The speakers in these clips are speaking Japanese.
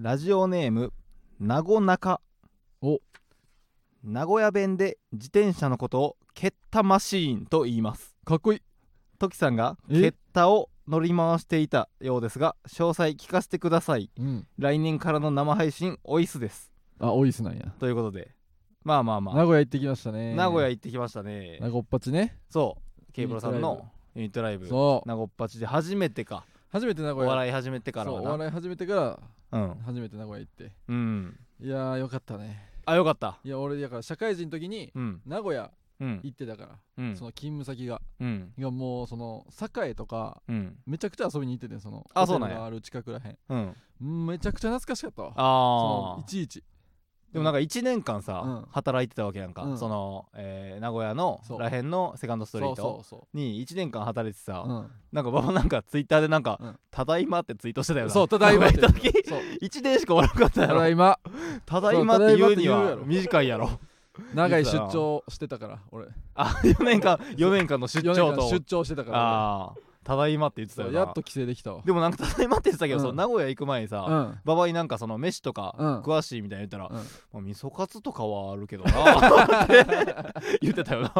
ラジオネーム名護中。お。名古屋弁で自転車のことをケッタマシーンと言います。かっこいい。トキさんがえ？ケッタを乗り回していたようですが詳細聞かせてください。うん。来年からの生配信おいすです。あおいすなんや。ということで。まあまあまあ。名古屋行ってきましたね。名古屋行ってきましたね。名古っぱちね。そう。ケイブラさんのユニットライブ。そう。名護っぱちで初めてか初めて名お古屋。笑い始めてからお笑い始めてからうん。初めて名古屋行って。うん。いやーよかったね。あよかった。いや俺だから社会人の時にうん。名古屋うん。行ってたから、うん。その勤務先が。うん。いやもうその栄とかうん。めちゃくちゃ遊びに行っててそのあそうなんや。ホテルがある近くらへん。めちゃくちゃ懐かしかったわ。そああのいちいちでもなんか1年間さ、うん。働いてたわけやんか、うん。その、えー名古屋のそう。らへんのセカンドストリーそうトそうそに1年間働いてさ、う、うん、なんか馬場なんかツイッターでなんか「うん。ただいま」ってツイートしてたよな。そうただいまって。名古屋行った時そう。1年しかおらんかったやろ。ただいま。ただいまって言うにそうただいまって言うやはろ。短いやろ。長い出張してたから俺。あ4年間4年間の出4張と。出張してたからああただいまって言ってたよな。やっと帰省できたわ。でもなんかただいまって言ってたけど、うん。そう名古屋行く前にさ、うん。馬場になんかその飯とかうん。詳しいみたいに言ったら、うん。まあ、味噌カツとかはあるけどなって 言ってたよな。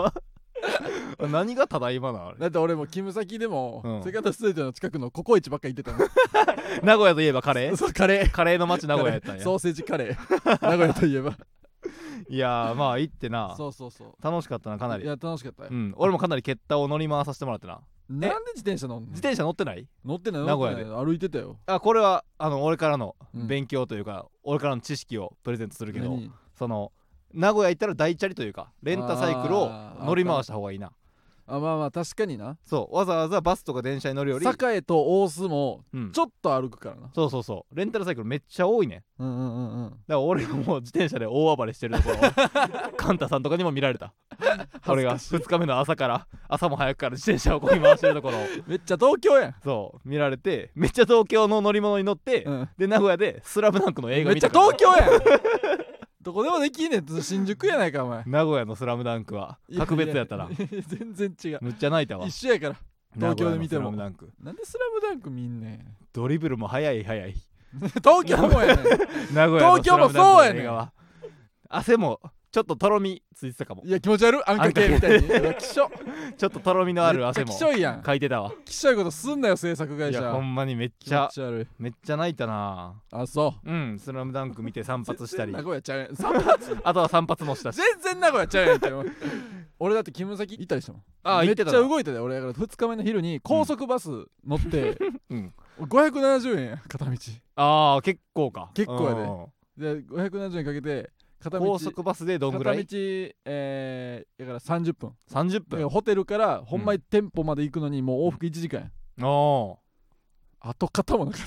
何がただいまなのあれ？だって俺も勤務先でも、うん。セカンドストリートの近くのココイチばっか行ってたの 名古屋といえばカレー？そうカレー。カレーの街名古屋やったんや。ソーセージカレー。名古屋といえば。いやーまあ行ってな。そうそうそう。楽しかったなかないりや楽しかったよ。う、ん。俺もかなりケッタを乗り回させてもらってななんで自転車乗んの？自転車乗ってない？乗ってない名古屋で。乗ってない歩いてたよ。あこれはあの俺からのうん。勉強というか、俺からの知識をプレゼントするけど何？その名古屋行ったら大チャリというかレンタサイクルをあー乗り回した方がいいなあまあまあ確かにな。そうわざわざバスとか電車に乗るより、栄と大須もうん。ちょっと歩くからな。そうそうそう。レンタルサイクルめっちゃ多いね。うんうんうんうん。だから俺がもう自転車で大暴れしてるところ カンタさんとかにも見られた。俺が2日目の朝から朝も早くから自転車をこぎ回してるところを。めっちゃ東京やん、そう見られてめっちゃ東京の乗り物に乗って、うん、で名古屋で「スラムダンクの映画めっちゃ見たから東京やん どこでもできんねん。新宿やないかお前。名古屋の「スラムダンクは。格別やったな。いやいや全然違う。むっちゃ泣いたわ。一緒やから東京で見ても。なんでスラムダンク見んねん。ドリブルも速い速い。東京もやねん。名古屋の東京もスラムダンクのそうやねん。汗もちょっととろみついてたかも。いや気持ち悪い？あんかけみたいに。うわきしょ。ちょっととろみのある汗も。きしょいやん。書いてたわ。きしょいことすんなよ制作会い社やほんまにめっ気ちゃ持ち悪い。めっちゃ泣いたな。あそう。うんスラムダンク見て散髪したり。名古屋ちゃうやん。散髪。あとは散髪もしたし。全然名古屋ちゃうやんけ俺だって勤務先行ったりしたもん。めっちゃあ行ってたな。動いてたよ俺。だから2日目の昼に高速バス乗って、うん。570円や片道。ああ結構か。結構やで。うんで570円かけて片道高速バスでどんぐらい？片道えー、だから30分30だから分ホテルからほんまに店舗まで行くのにもう往復1時間や、おー跡形もなかっ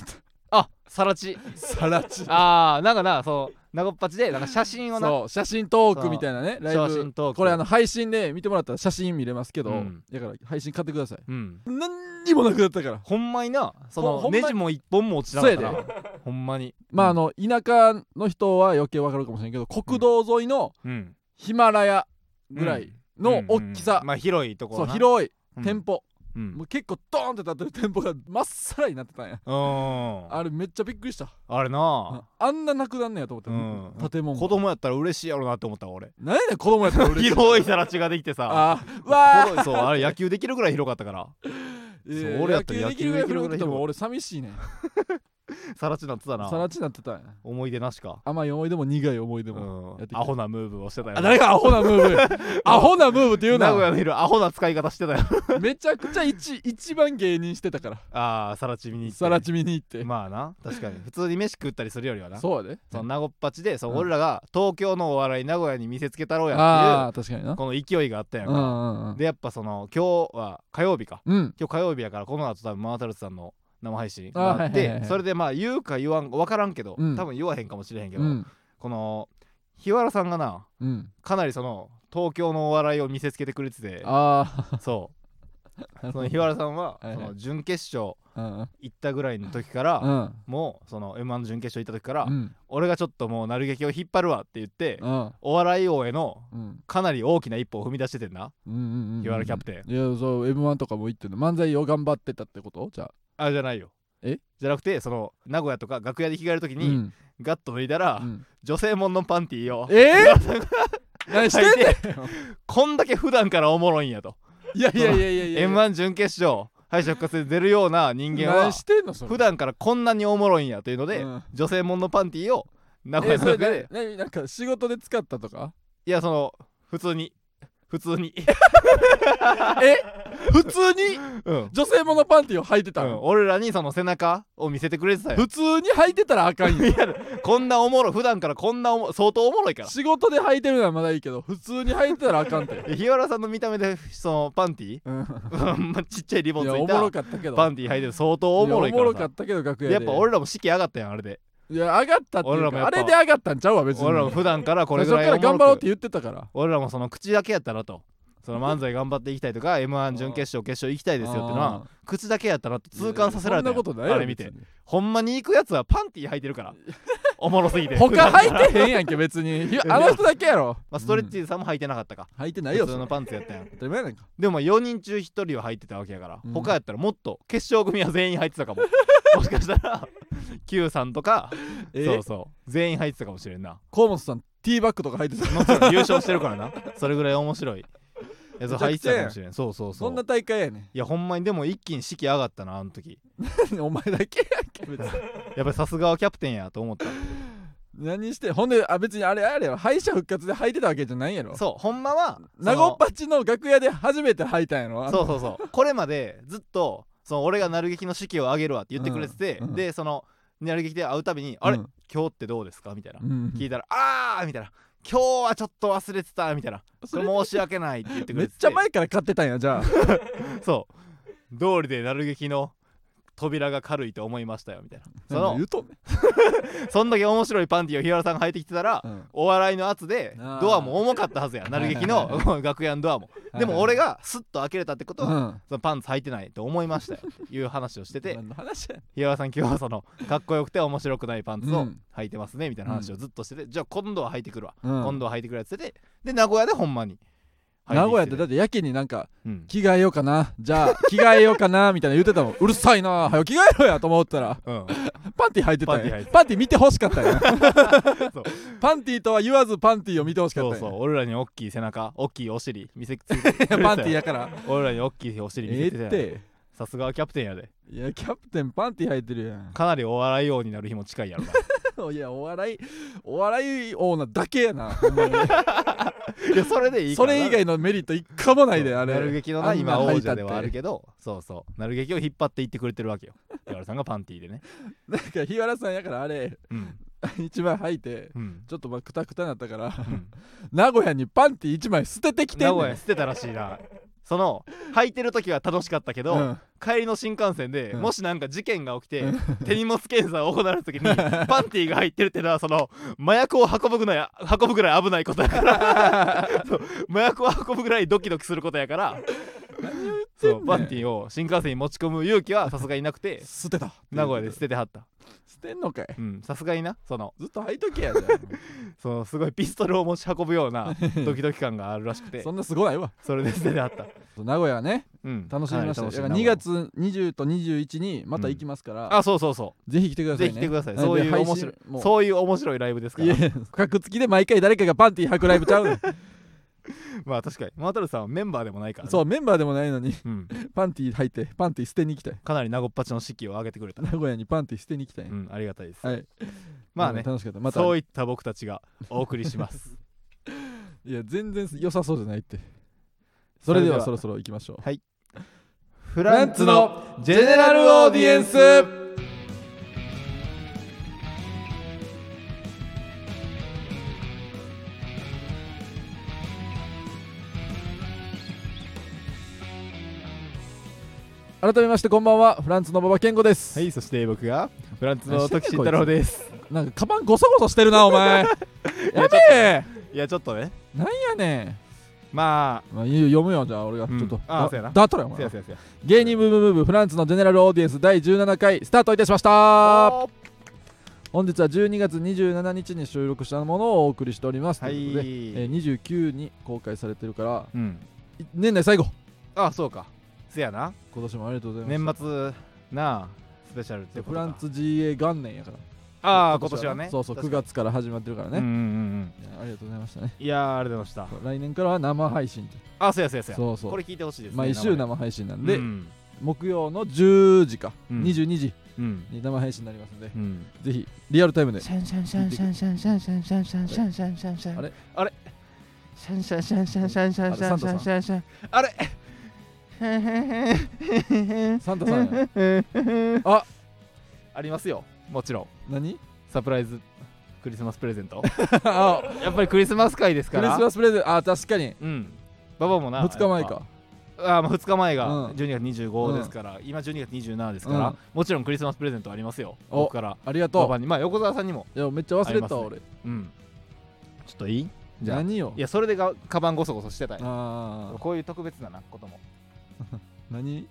あさらち。た さらち。ああなんかなそう名古っぱちでなんか写真をなそう写真トークみたいなねライ写ブ真トーク。これあの配信で見てもらったら写真見れますけど、うん。だから配信買ってくださいうん。何にもなくなったから。ほんまになそのネジも一本も落ちなかったなほんまに。まああの田舎の人は余計わかるかもしれんけど国道沿いのうん。ヒマラヤぐらいの大きさ、まあ広いところな。そう広いうん。店舗、うん。もう結構ドーンって立ってる店舗がまっさらになってたんや。うん。あれめっちゃびっくりした。あれな。あんななくなんねやと思って、うん。建物。子供やったら嬉しいやろなって思ったわ俺。何やねん子供やったら嬉しい。広いさら地ができてさ。あわ広いそうあれ野球できるぐらい広かったから。ーそう俺やったら野球できるぐらい広くても俺寂しいねん さら地なってたな。さら地なってた思い出なしか。甘い思い出も苦い思い出うん。もアホなムーブをしてたよあ誰がアホなムーブ？アホなムーブって言う名古な屋のいるアホな使い方してたよ。めちゃくちゃ一一番芸人してたから。ああさらち見に行って。さらち見に行って。まあな。確かに。普通に飯食ったりするよりはな。そうやでその名護っぱちでそう、うん。俺らが東京のお笑い名古屋に見せつけたろうやあってあ確かにな。いうこの勢いがあったやんか、うんうんうん。でやっぱその今日は火曜日か。うん。今日火曜日やからこの後多分マータルトさんの生配信あがあって、それでまあ言うか言わんか分からんけど、うん。多分言わへんかもしれへんけど、うん。この日原さんがなうん。かなりその東京のお笑いを見せつけてくれててあそうその日原さんははいはい。その準決勝あうん。行ったぐらいの時から、うん。もうその m 1の準決勝行った時から、うん。俺がちょっともうなる劇を引っ張るわって言って、うん。お笑い王へのうん。かなり大きな一歩を踏み出しててんな。うんうんうん日原キャプテン。いやそう m 1とかも行ってんの。漫才を頑張ってたってこと？じゃあ。あじゃないよ。え？じゃなくてその名古屋とか楽屋で着替える時に、うん。ガッと脱いだら、うん。女性もんのパンティーをえ日原さんがー、何してんねん。こんだけ普段からおもろいんやといやいやいやいやいや。m 1準決勝敗者復活で出るような人間は何してんのそれ。普段からこんなにおもろいんやというので、うん。女性もんのパンティーを名古えそれ屋の中でな何？なんか仕事で使ったとか？いやその普通に。普通に。え？普通にうん、女性ものパンティを履いてたうん。の、俺らにその背中を見せてくれてたよ。普通に履いてたらあかんよ。いやこんなおもろい普段からこんなおも相当おもろいから。仕事で履いてるならまだいいけど普通に履いてたらあかんて、で 日原さんの見た目でそのパンティうん、ちっちゃいリボンついいやおもろたかったけど。パンティー履いてる相当おもろいやおもろかったけど楽屋で。やっぱ俺らも士気上がったやんあれで。いや上がったっていう俺らもやっあれで上がったんちゃうわ別に。俺らも普段からこれ最初ぐらいおもろく。から頑張ろうって言ってたから。俺らもその口だけやったなとその漫才頑張っていきたいとか m 1準決勝決勝行きたいですよってのは口だけやったなと痛感させられたあれ見て。ほんまに行くやつはパンティー履いてるから。おもろすぎて。他履いてへんやんけ別に。ひ あの人だけやろ。まあ、ストレッチーズさんも履いてなかったか、履いてないよ普通のパンツやったやん。当たり前やなんか。でも4人中1人は履いてたわけやから、うん。他やったらもっと決勝組は全員履いてたかも。もしかしたら Q さんとか、え？そうそう。全員履いてたかもしれんな。河本さんティーバッグとか履いてた。優勝してるからな。それぐらい面白いやつめちゃくちゃやん。履いてたかもしれん。そうそうそう。そんな大会やねいやほんまにでも一気に士気上がったなあの時。ん お前だけやんけ別に。やっぱりさすがはキャプテンやと思った。何してほんであ別にあれあれよ敗者復活で履いてたわけじゃないんやろ。そうほんまは名護っぱちの楽屋で初めて履いたんやろそうそうそう。これまでずっとその俺がなる劇の士気を上げるわって言ってくれてて、うんうん。でそのなる劇で会うたびに「あれ、うん今日ってどうですか?」みたいな、うん。聞いたら「あー」みたいな「今日はちょっと忘れてた」みたいな「それ申し訳ない」って言ってくめっれてて。ちゃ前から買ってたんやじゃあ。そう。通りでなる劇の扉が軽いと思いましたよみたいな。その何言うとんね。そんだけ面白いパンティーを日原さんが履いてきてたら、んうん。お笑いの圧でドアも重かったはずやなる劇の楽屋のドアも。でも俺がスッと開けれたってことは、うん。そのパンツ履いてないと思いましたよっていう話をしてて日原さん今日はそのかっこよくて面白くないパンツをうん。履いてますねみたいな話をずっとしてて、じゃあ今度は履いてくるわ、うん。今度は履いてくるやつでで名古屋でほんまに名古屋ってだっってやけになんかうん。着替えようかな。じゃあ着替えようかなみたいな言ってたもん。うるさいな。はよ着替えろやと思ったら。うん、パンティ履いてたんパンティ履いてやパンティ見てほ しかったんや。そう。パンティとは言わずパンティを見てほしかそうったんや。そう俺らに大きい背中大きいお尻見せつけて。パンティやから。俺らに大きいお尻見ええせて。てさすがはキャプテンやで。いやキャプテンパンティ履いてるやん。かなりお笑い王になる日も近いやろな いやお笑いお笑い王なだけやなほんまに。いやそれでいいからそれ以外のメリット一個もないであれ。なる劇のな今王者ではあるけどそうそう。なる劇を引っ張っていってくれてるわけよ。日原さんがパンティーでね。なんか日原さんやからあれうん。一枚履いてうん。ちょっとまあクタクタになったからうん。名古屋にパンティ一枚捨ててきてんねん。名古屋捨てたらしいなその履いてる時は楽しかったけど、うん。帰りの新幹線で、うん。もしなんか事件が起きて、うん。手荷物検査を行われた時にパンティーが入ってるってのはその麻薬を運ぶぐらい運ぶぐらい危ないことやから そう麻薬を運ぶぐらいドキドキすることやからそうパンティーを新幹線に持ち込む勇気はさすがになくて捨てた名古屋で捨ててはった。捨てんのかい？うんさすがにな。そのずっと履いとけやじゃ そのすごいピストルを持ち運ぶような ドキドキ感があるらしくて。あそんなすごないわ。それで捨ててはった。名古屋はね。うん。楽しみましたはいよだから2月20と21にまた行きますから、あそうそうそぜひ来てくだうさいね。ぜひ来てください。なそういう面白いそういう面白いライブですから。いや 格付きで毎回誰かがパンティ履くライブちゃう まあ確かに。マータルさんはメンバーでもないからね、そうメンバーでもないのにうん、パンティ履いてパンティ捨てに行きたい。かなり名護っぱちの士気を上げてくれた。名古屋にパンティ捨てに行きたい、うんありがたいです、はい。まあね楽しかった。また。そういった僕たちがお送りします。いや全然良さそうじゃないって。それではそろそろ行きましょう。フフランツのジェネラルオーディエンス改めましてこんばんはフランツの馬場健吾です、はいそして僕がフランツの時慎太郎です。なんかカバンゴソゴソしてるなお前。やべえ。いやちょっとね。なんやねまん、まあ、いいよ読むよじゃあ。俺がうん。ちょっと、だあそうやな。だったらお前芸人ブームムーブフランツのジェネラルオーディエンス第17回スタートいたしました。本日は12月27日に収録したものをお送りしております、はい。ということで、えー29に公開されてるからうん。い年内最後。あそうかせやな。今年もありがとうございます年末なあスペシャルってことかフランツ GA 元年やから。ああ今年はね。そうそう9確かに。月から始まってるからね、うんうんうんいやありがとうございましたね。いやーありがとうございました。そう来年からは生配信と。あそうやそうやそうや。そうそう。これ聞いてほしいですね毎週生配信なんで、うん木曜の10時か、うん。22時うん。に生配信になりますので、うん。ぜひリアルタイムで。シャンシャンシャンシャンシャンシャンシャンシャンシャンシャンシャンシャンシャンあれあれシャンシャンシャンシャンシャンシャンシャンシャンシャンシャンあれサンタさんや。ありますよ。もちろん。何？サプライズクリスマスプレゼント。あやっぱりクリスマス会ですクリからスマスプレゼント？あ確かに。うん。ババもな2日前か。あーまあ2日前がうん。12月25ですから、今12月27ですから、うん。もちろんクリスマスプレゼントありますよ。お僕から。ありがとう。ババに。まあ横澤さんにも。いやめっちゃ忘れてたね。俺。うん。ちょっといい？じゃあ。何よ？いやそれでがカバンゴソゴソしてたよ。こういう特別ななことも 何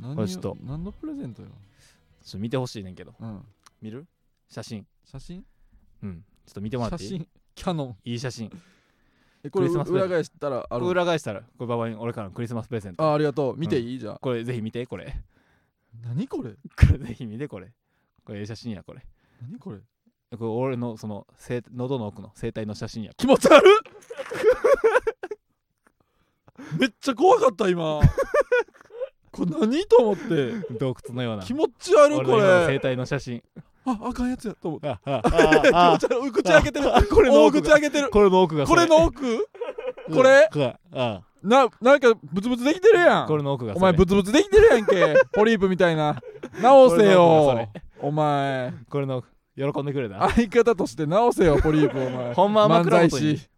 何これちょっと。よ何のプレゼントよ、ちょっと見てほしいねんけど。うん、見る？写真。写真？うん。ちょっと見てもらっていい？写真？キャノン。いい写真。えこれ裏返したらある裏返したらこれババに俺からのクリスマスプレゼント。あありがとう。見ていい、じゃあ。これぜひ見てこれ。何これ？これぜひ見てこれ。これええ写真やこれ。何これ？これ俺のその声喉の奥の声帯の写真や。気持ち悪っ めっちゃ怖かった今。これ何と思って。洞窟のような。気持ち悪いこれ。声帯の写真。ああかんやつやと思って口開けてる。あこれの大奥が口開けてる。これの奥がこれの奥？これ？ななんかブツブツできてるやん。これの奥がお前ブツブツできてるやんけ。ポリープみたいな。直せよ。お前。これの奥喜んでくれた？相方として直せよポリープお前。ほんまは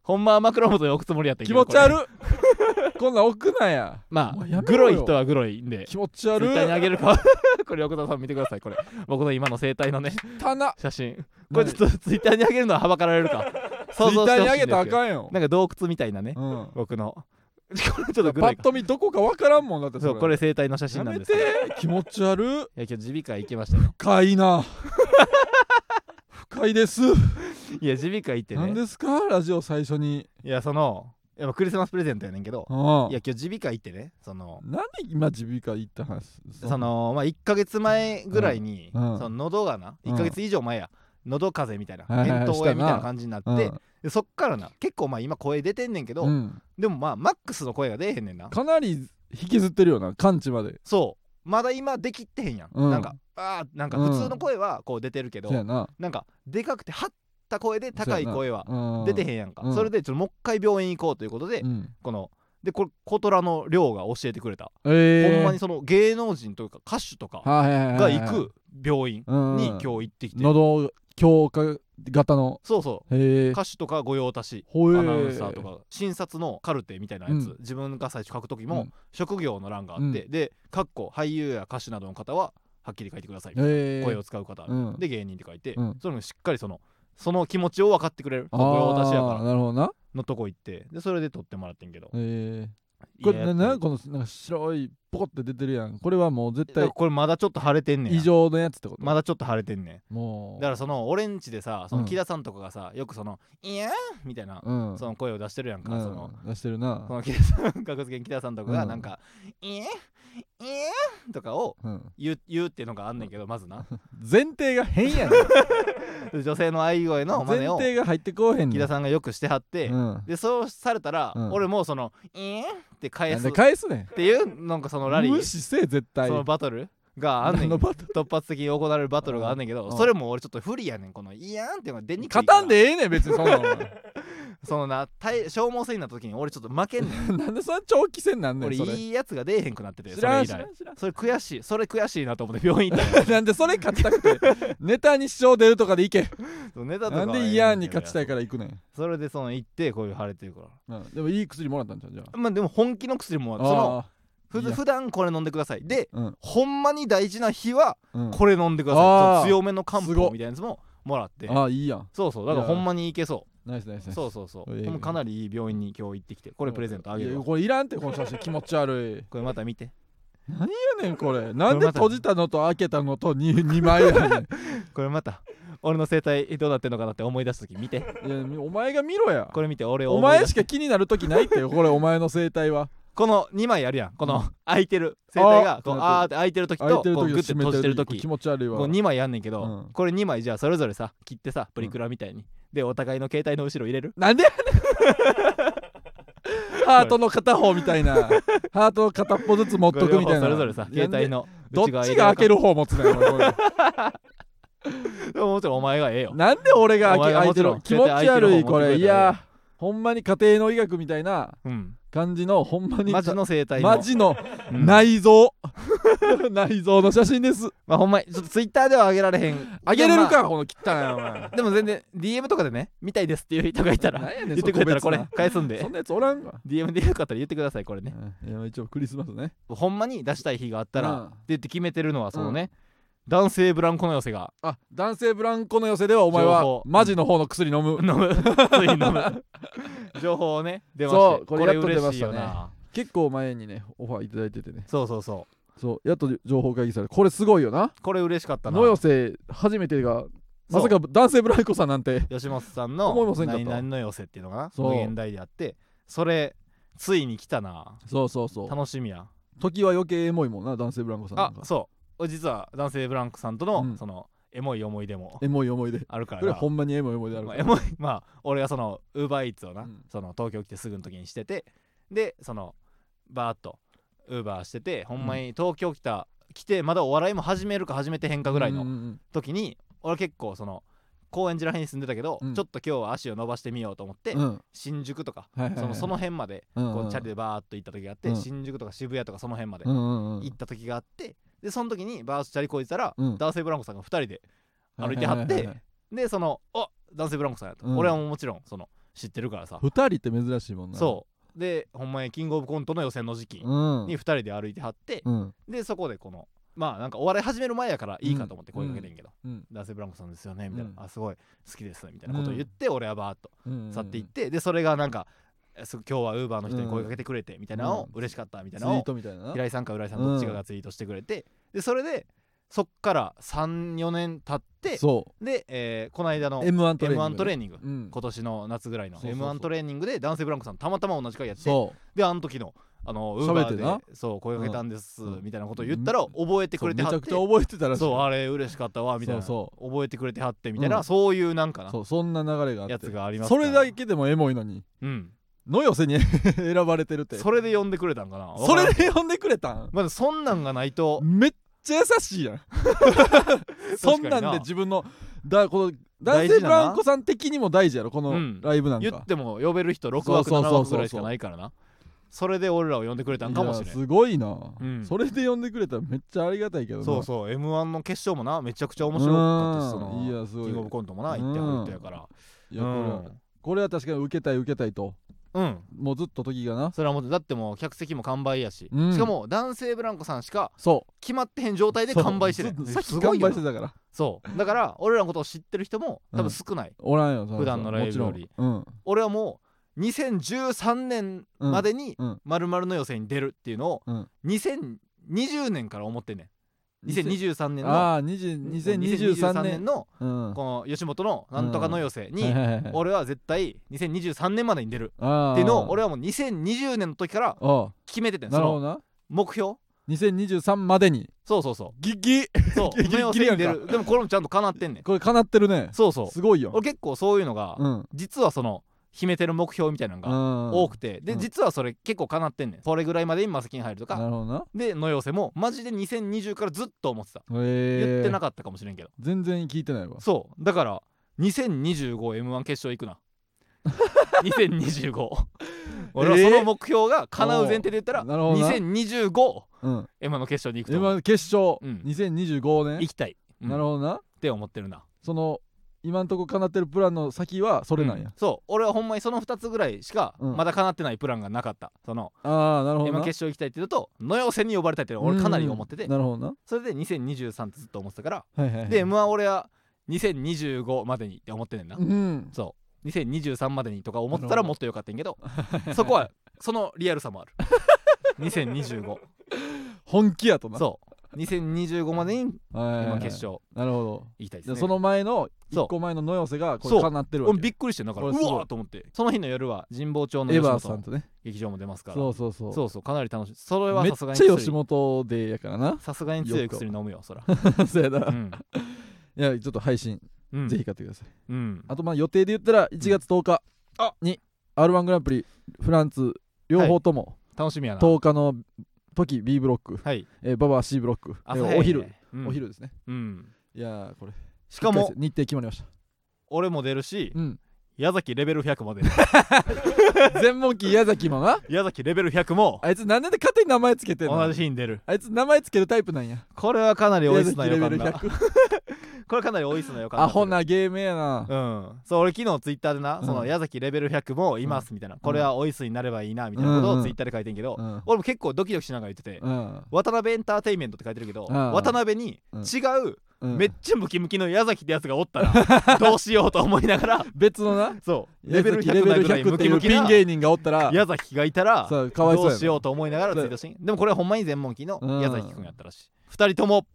ほんまは枕元に置くつもりやったけ気持ち悪っ。こんなん置くなや。まあグロい人はグロいんで。気持ちツイ悪ッターにあいげるか これ横田さん見てくださいこれ。僕の今の声帯のね棚。写真。これちょっとツイッターにあげるのははばかられるか。ツイッターにあげたらあんかんよ。なんか洞窟みたいなね。うん。僕のこれちょっとグパロいかッと見どこかわからんもんだってそうこれ声帯の写真なんです。けどいて気持ち悪い。や今日耳鼻科行きましたね深いな。深いです。いや耳鼻科行ってね。何ですか？ラジオ最初に。いやそのやっぱクリスマスプレゼントやねんけどうん。いや今日耳鼻科行ってねそのなんで今耳鼻科行った話？その。まあ1ヶ月前ぐらいに、うん。うん。その喉がなうん1ヶ月以上前や、喉風邪みたいなはいはいはい。扁桃炎みたいな感じになって、うんでそっからな結構まあ今声出てんねんけど、うん。でもまあマックスの声が出えへんねんな。かなり引きずってるよな完治まで。そう。まだ今できってへんやん、うん。なんかあーなんか普通の声はこう出てるけど、そうやな。なんかでかくて張った声で高い声はうん。出てへんやんか、うん。それでちょっともう一回病院行こうということで、うん。このでこれコトラの量が教えてくれた、えー。ほんまにその芸能人というか歌手とかはいはいはいがはい。行く病院に今日行ってきて、喉強化型の。そうそう。へえ。歌手とか御用達アナウンサーとか診察のカルテみたいなやつ、うん。自分が最初書く時もうん。職業の欄があって、うでかっこ俳優や歌手などの方ははっきり書いてください、へえ。声を使う方、うん。で芸人って書いて、うん。それもしっかりそのその気持ちを分かってくれるあ御用達やかあらなるほどな。のとこ行ってでそれで撮ってもらってんけどこれななこのなんか白いポコって出てるやん。これはもう絶対これまだちょっと腫れてんねん異常のやつってこと？まだちょっと腫れてんねん。もう。だからその俺んちでさそのうん木田さんとかがさよくその「いやー」みたいな、うん。その声を出してるやんか、うん。その。出してるな。その木田さん格付けの木田さんとかがうんなん。か「いやいやとかをうん。言う言うっていうのがあんねんけどまずな。前提が変やねん。女性の愛声の真前似を提が入ってこうへんねん。木田さんがよくしてはって、うん。でそうされたら、うん。俺もその「いやって返なんですっ返すねていうなんかそのラリー。ん無視せえ絶対。そのバトルがあんねん。突発的に行われるバトルがあんねんけどうん。それも俺ちょっと不利やねん。この「いやん」っていうのが出にくい勝たんでええねん別にそんなの。そのな対消耗戦になった時に俺ちょっと負けんねん。なんでそんな長期戦なんねん俺いいやつが出えへんくなっててそれ以来。それ悔しい。それ悔しいなと思って病院行った なんでそれ勝ちたくてネタに支障出るとかでいけ。のネタとかなんはええねんに勝ちたいから行くねん。それでその行ってこういう腫れてるかうん。でもいい薬もらったんじゃんじゃらまあでも本気の薬もあそのあいやふ普段これ飲んでください。でうん。ほんまに大事な日はうん。これ飲んでください、う強めの漢方みたいなやつももらって。ああいいやん。そうそう。だからほんまにいけそナイスナイスナイス。うそうそうそう。ええほんまかなりいい病院に今日行ってきてこれプレゼントあげいるこれいらんってこの写真気持ち悪い。これまた見て。何やねんこれ。なんで閉じたのと開けたのと 2, 二枚やねん。これまた俺の生態どうなってんのかなって思い出す時見て。いやお前が見ろや。これ見て俺をお前しか気になる時ないってよこれお前の生態はこの2枚あるやん。このうん。空いてる声帯がこうああーって開いてる時とこうグッて閉じてる時。気持ち悪いわ。こう2枚やんねんけど、うん。これ2枚じゃあそれぞれさ切ってさプリクラみたいに、でお互いの携帯の後ろ入れる？なんで？やねんハートの片方みたいな。ハートの片っぽずつ持っとくみたいな。それぞれさ携帯のどっちが開ける方持つねん でももちろんお前がええよ。なんで俺が開けもちろんてる？気持ち悪いこれ。いやほんまに家庭の医学みたいなうん感じのほんまにマジの生態の。マジのうん。内臓。内臓の写真です。まあほんまにちょっとツイッターでは上げられへん。あげれるでもまかこの汚いお前。あでも全然 DM とかでね見たいですっていう人がいたらなんやねん言ってくれたらこれ返すんで。そんなやつおらんわ DM でよかったら言ってくださいこれね。うんいや一応クリスマスね。ほんまに出したい日があったら、うん。って言って決めてるのはそのね、男性ブランコの寄せが。あ男性ブランコの寄せではお前はマジの方の薬飲む。飲む。ついに飲む。情報をね出まして。そうこれやっと出ま嬉しね。結構前にねオファーいただいててね。そうそうそう。そうやっと情報会議されこれすごいよな。これ嬉しかったな。野寄せ初めてがまさか男性ブランコさんなんて吉本さんの思いませんかった？何々の寄せっていうのかな？そう。無限大であってそれついに来たな。そうそうそう。楽しみや。時は余計エモいもんな男性ブランコさんなんか。あそう。俺実は男性ブランコさんとの、うん。そのエモい思い出もエモい思い出。あるから。これなほんまにエモい思い出あるまあ、からエモいまあ俺がそのウーバーイーツをな、うん。その東京来てすぐの時にしててでそのバーッとウーバーしててほんまに東京来た来てまだお笑いも始めるか始めてへんかぐらいのうんうんうん時に俺結構その高円寺らへんに住んでたけど、うん。ちょっと今日は足を伸ばしてみようと思って、うん。新宿とか、はいはいはい。そのその辺までうんこうチャリでバーッと行った時があって、うん。新宿とか渋谷とかその辺までうんうんうん。行った時があってでその時にバーッとチャリこいてたら、うん。男性ブランコさんが2人で歩いてはって、はいはいはいはい。でそのあ男性ブランコさんやと、うん。俺はもちろんその知ってるからさ、二人って珍しいもんな。そう。でほんまにキングオブコントの予選の時期うん。に2人で歩いてはって、うん。でそこでこのまあなんかお笑い始める前やからいいかと思って声かけてんけど、うん。男性ブランコさんですよねみたいな、うん。あすごい好きですみたいなことを言って、俺はバーッとうん去っていって、でそれがなんかえす今日はウーバーの人に声かけてくれてみたいなのを、うん。嬉しかったみたいなのを平井さんか浦井さんどっちかがツイートしてくれて、でそれでそっから34年経ってそで、えーこの間のう M1 トレーニング M1 トレーニング。うん。今年の夏ぐらいのそうそうそう。M1 トレーニングで男性ブランコさんたまたま同じ回やってそであの時のあのウーバーでそう声かけたんです、うん。みたいなことを言ったら覚えてくれてはってゃくちゃ覚えてたらそうあれ嬉しかったわみたいな。そ覚えてくれてはってみたいな、うん。そういうなんかなそうそんな流れがあって。やつがありますそれだけでもエモいのに。うんの寄せに 選ばれてるって。それで呼んでくれたんかな？それで呼んでくれたん？まだそんなんがないと。めっちゃ優しいやん。そんなんで自分のだこの男性ブランコさん的にも大事やろ？このうん。ライブなんか、言っても呼べる人6枠7そうそうそうそう枠ぐらいしかないからな。それで俺らを呼んでくれたんかもしれん。いやすごいな、うん。それで呼んでくれたらめっちゃありがたいけどな。そうそう。m 1の決勝もなめちゃくちゃ面白かったしそうん。いのやすごい。キングオブコントもな行ってはる人やから。いやこれは、これは確かに受けたい受けたいとうん、うん、もうずっと時がな。それはもうだってもう客席も完売やし、うん。しかも男性ブランコさんしかそう。決まってへん状態で完売してるそうずっとさっきすごいよ。な完売してたから。そう。だから俺らのことを知ってる人も多分少ない、おらんよそら普段のライブより。もちろん。俺はもう2013年までにうん。うん。〇〇の予選に出るっていうのをうん。2020年から思ってんねん2023年のああ20 2023年。のうん。この吉本のなんとかの寄せに俺は絶対2023年までに出る。あっていうのをは俺はもう2020年の時からあ決めててその目標。2023までに。そうそうそギギうそう。ギリギリの寄せに出る。でもこれもちゃんと叶ってんねん。これ叶ってるね。そうそう。すごいよ。俺結構そういうのがうん。実はその秘めてる目標みたいなのが多多くて。でうん。実はそれ結構叶ってんねん。それぐらいまでにマセキに入るとか。での寄せもマジで2020からずっと思ってた。言ってなかったかもしれんけど。全然聞いてないわ。そう。だから 2025M1 決勝行くな。2025俺はその目標が叶う前提で言ったら、なるほどな。2025M1 うん。の決勝に行くと。思う今決勝。うん。2025年行きたい、うん。なるほどな。って思ってるな。その今んとこ叶ってるプランの先はそれなんや。うん。そう。俺はほんまにその2つぐらいしかうん。まだ叶ってないプランがなかった。そのああなるほど M1 な決勝行きたいっていうのと野寄せに呼ばれたいっていうのは俺かなり思ってて。うんなるほどな。それで2023ってずっと思ってたから。はいはいはい。で M1 俺は2025までにって思ってんねんな。うん。そう。2023までにとか思ってたらもっとよかったんやけどそこはそのリアルさもある。2025本気やとな。そう2025までにはい今決勝。なるほど。行きたいですね。でその前のそう。1個前の野寄せがこそう。れかなってるわけ。俺びっくりしてんだからうわーと思って。その日の夜は神保町のエヴァー吉本さんとね。劇場も出ますから。そうそうそう。そうそうかなり楽しい。それはめっさすがにちゃ吉薬本でやからな。さすがに強い薬飲むよそら。そうやな。うん。いやちょっと配信うん。ぜひ買ってください。うん。あとまあ予定で言ったら1月10日あに R1 グランプリフランツ両方とも楽しみやな。10日の時 B ブロック。はい。えーババア C ブロック。朝早いお昼。うん。お昼ですね。うん。いやーこれ。しかも日程決まりました。俺も出るしうん矢崎レベル100も出る全問記矢崎もな？矢崎レベル100も。あいつなんで勝手に名前つけてんの？同じ日に出る。あいつ名前つけるタイプなんや。これはかなり追いすな矢崎レベル予感だ100これかなり追いすな予感だアホなゲームやな。うん。そう俺昨日ツイッターでな、うん。その矢崎レベル100もいますみたいな、これは追いすになればいいなみたいなことうんうん。をツイッターで書いてんけど、うん。俺も結構ドキドキしながら言ってて、うん。渡辺エンターテインメントって書いてるけど、うん。渡辺にうん。違う、うん。めっちゃムキムキの矢崎ってやつがおったら どうしようと思いながら別のな？そう。レベル100矢崎レベルなぐらい100っていうムキムキなピン芸人がおったら矢崎がいたらそうかわいそうやな。どうしようと思いながらツイートしでもこれはほんまに全問記のうん。矢崎くんやったらしい。二人とも。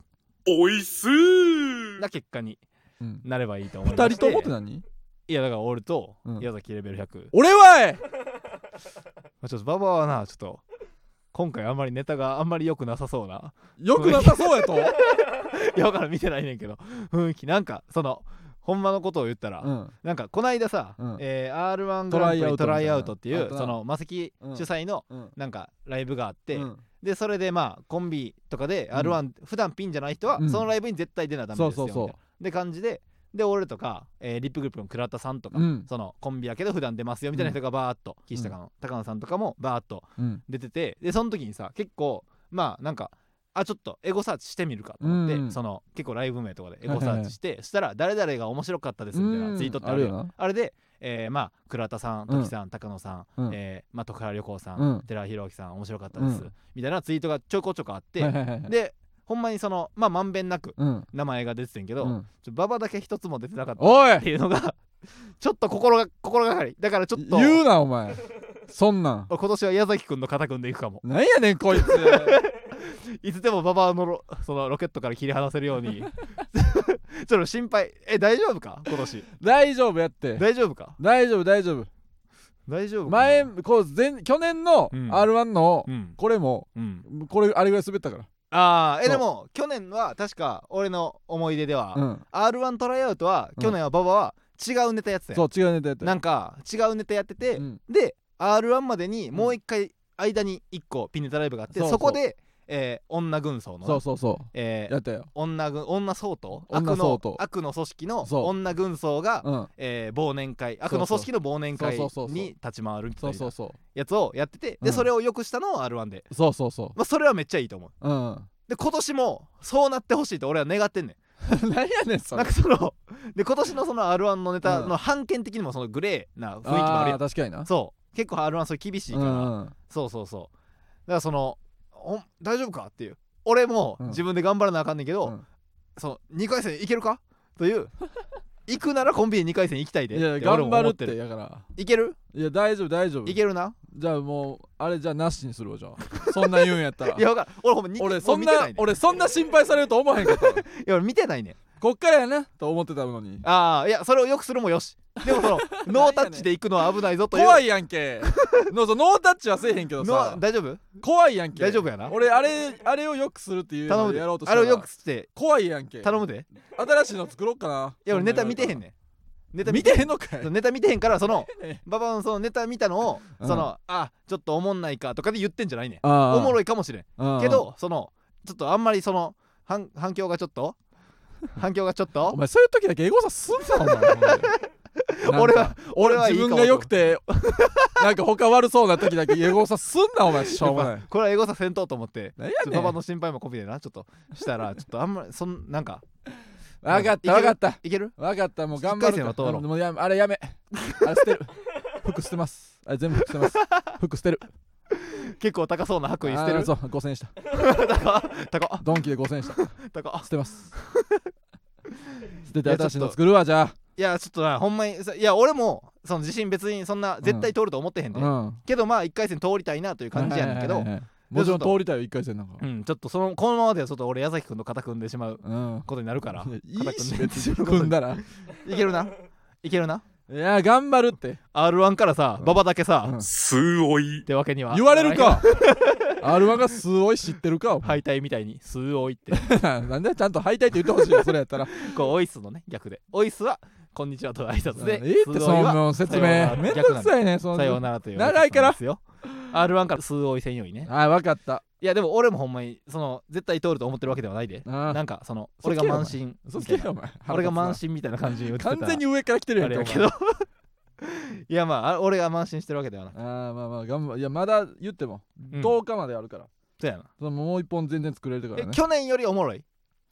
おいすー。な結果にうん。なればいいと思いまして二人ともって何？いやだから俺とうん。矢崎レベル100、俺はい！まあちょっと馬場はなちょっと今回あんまりネタがあんまり良くなさそうな。よくなさそうやと？いや分からん見てないねんけど。雰囲気。なんかそのほんまのことを言ったら、うん。なんかこないださ、うん。えー r 1グランプリトトライアウライアウトっいトってていううそのマセキ主催のうん。なんかライブがあって、うん。でそれでまあコンビとかで r 1、普段ピンじゃない人はうん。そのライブに絶対出なダメですよそうそうそう。みたいなで感じでで俺とか、えーリップグループの倉田さんとか、うん。そのコンビやけど普段出ますよみたいな人がバーッと岸高の高野さんとかもバーッとうん。出ててでその時にさ結構まあなんかあちょっとエゴサーチしてみるかと思って、うん。その結構ライブ名とかでエゴサーチして、したら誰々が面白かったですみたいなツイートってあるようん。あれで、えーまあ倉田さん時さん、高野さん、うん。えーまあ、徳原旅行さん、うん。寺弘明さん面白かったです、うん。みたいなツイートがちょこちょこあって、はいはいはいはい。でほんまにそのまあまんべんなくうん。名前が出ててんけど、うん。ちょ馬場だけ一つも出てなかった。っおい！ていうのが ちょっと心が心がかり。だからちょっと。言うなお前。そんなん。今年は矢崎くんの肩組んでいくかも。なんやねんこいつ。いつでも馬場のロそのロケットから切り離せるように。ちょっと心配。え大丈夫か？今年。大丈夫やって。大丈夫か？大丈夫大丈夫。大丈夫か？前こう前去年のうん。r 1のうん。これもうん。これあれぐらい滑ったからああえでも去年は確か俺の思い出では、うん。r 1トライアウトは去年は馬場は違うネタやってたよ、そう違うネタやった。なんか違うネタやってて、うん。で r 1までにもう一回間に一個ピンネタライブがあって、そこで、えー女軍曹のな。そうそうそえーうやったよ。女軍女総統悪の女総統悪の組織の女軍曹が、うん。えー忘年会。悪の組織の忘年会に立ち回るみたいうなやつをやっててでうん。それをよくしたのを r 1で、うそうそう。そまあ、それはめっちゃいいと思う。ううん。で今年もそうなってほしいと俺は願ってんね 何やねんそんなれんかそので今年のその r 1のネタうん。の判権的にもそのグレーな雰囲気もあるあやん。ー確かにな。そう。結構 r 1それ厳しいから、うんうん。そうそうそう。だからその大丈夫か？っていう。俺もうん。自分で頑張らなあかんねんけど、うん。その2回戦いけるか？という 行くならコンビニ2回戦行きたいで。いや頑張るってから。いける？いや大丈夫大丈夫。いけるな？じゃあもうあれじゃあなしにするわじゃあ。そんな言うんやったら。いやわかる俺ほんまに俺もそんな俺そんな心配されると思わへんかったわ。いや俺見てないねん。こっからやなと思ってたのに。ああいやそれをよくするもよしでもそのノータッチで行くのは危ないぞという。怖いやんけ。ノータッチはせえへんけどのさ大丈夫？怖いやんけ。大丈夫やな。俺あれあれをよくするっていう頼むで。やろうとしたらあれをよくして。怖いやんけ。頼むで。新しいの作ろうかな。いや俺ネタ見てへんねん。ネタ見てへん。のかい。ネタ見てへんからそのね ババのそのネタ見たのをうん。そのあちょっとおもんないかとかで言ってんじゃないねん。あおもろいいかもしれん。けどそのちょっとあんまりその反反響がちょっと？反響がちょっと？お前そういう時だけエゴサすんなお前俺は俺は自分が良くて なんか他悪そうな時だけエゴサすんなお前しょうもない。これはエゴサせんとと思って何やねん。ババの心配も込みでなちょっとしたらちょっとあんまりそんなんか。分かった分かった。いける？分かったもう頑張るあれやめ。あれ捨てる。服捨てます。あれ全部服捨てます。服捨てる。結構高そうな白衣捨てる？そう5000円した。高ドンキで5000円した。高っ。捨てます。捨てて新しいの作るわじゃいやちょっとなほんまにさいや俺もその自信別にそんな絶対通ると思ってへんで、あうん。けどまあ1回戦通りたいなという感じやねんけど、はいはいはいはいもちろん通りたいよ一回戦なんか。うんちょっとそのこのままではちょっと俺矢崎君と肩組んでしまう。うん。ことになるからいやいい肩し組んで。別に組んだら。いけるな。いけるな。いや頑張るって。R1 からさうん。馬場だけさ、うん。っすごい。てわけには。言われるか。R1 がすごい知ってるか敗退みたいに数多いって。なんでちゃんと敗退って言ってほしいよそれやったら。こうオイスのね逆で。オイスはこんにちはと挨拶で。ええってその説明。めんどくさいねそのさようならという。長いから。ですよ R1 から数多い専用にね。あ分かった。いやでも俺もほんまにその絶対通ると思ってるわけではないで。あなんかその俺が慢心嘘つみたいな。けよお前俺が慢腹心みたいな感じに言てた。な完全に上から来てるやんけど。いやまああ俺が慢心してるわけではなくお前あーまあまあ頑張いやまだ言ってもうん。10日まであるから。そうやな。そのもう一本全然作れるから去年よりおもろい？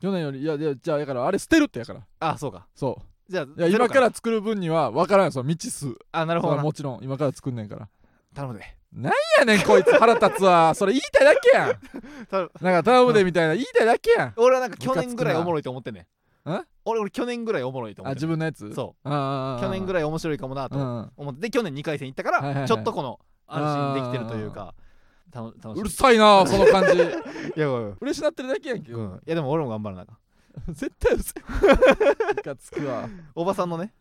去年よりいやいやじゃあやからあれ捨てるってやから。あそうか。そじゃあ今から作る分には分からんよその未知数。あなるほどもちろん今から作んねんから。頼むで。いやねんこいつ腹立つわ。それ言いたいだけやん。なんか頼むでみたいな言いたいだけやん。俺はなんか去年ぐらいおもろいと思ってんねん。ん俺俺去年ぐらいおもろいと思あってん自分のやつ？そう。ああ去年ぐらいらい面白いかもなとうん。思って。で去年2回戦行ったかはいはいはい。らちょっとこの安心できてるというかうるさいなその感じ。い いや嬉しなってるだけやんけ、うん。いやでも俺も頑張らなあかん 絶対うるさいムカつくわ。おばさんのね。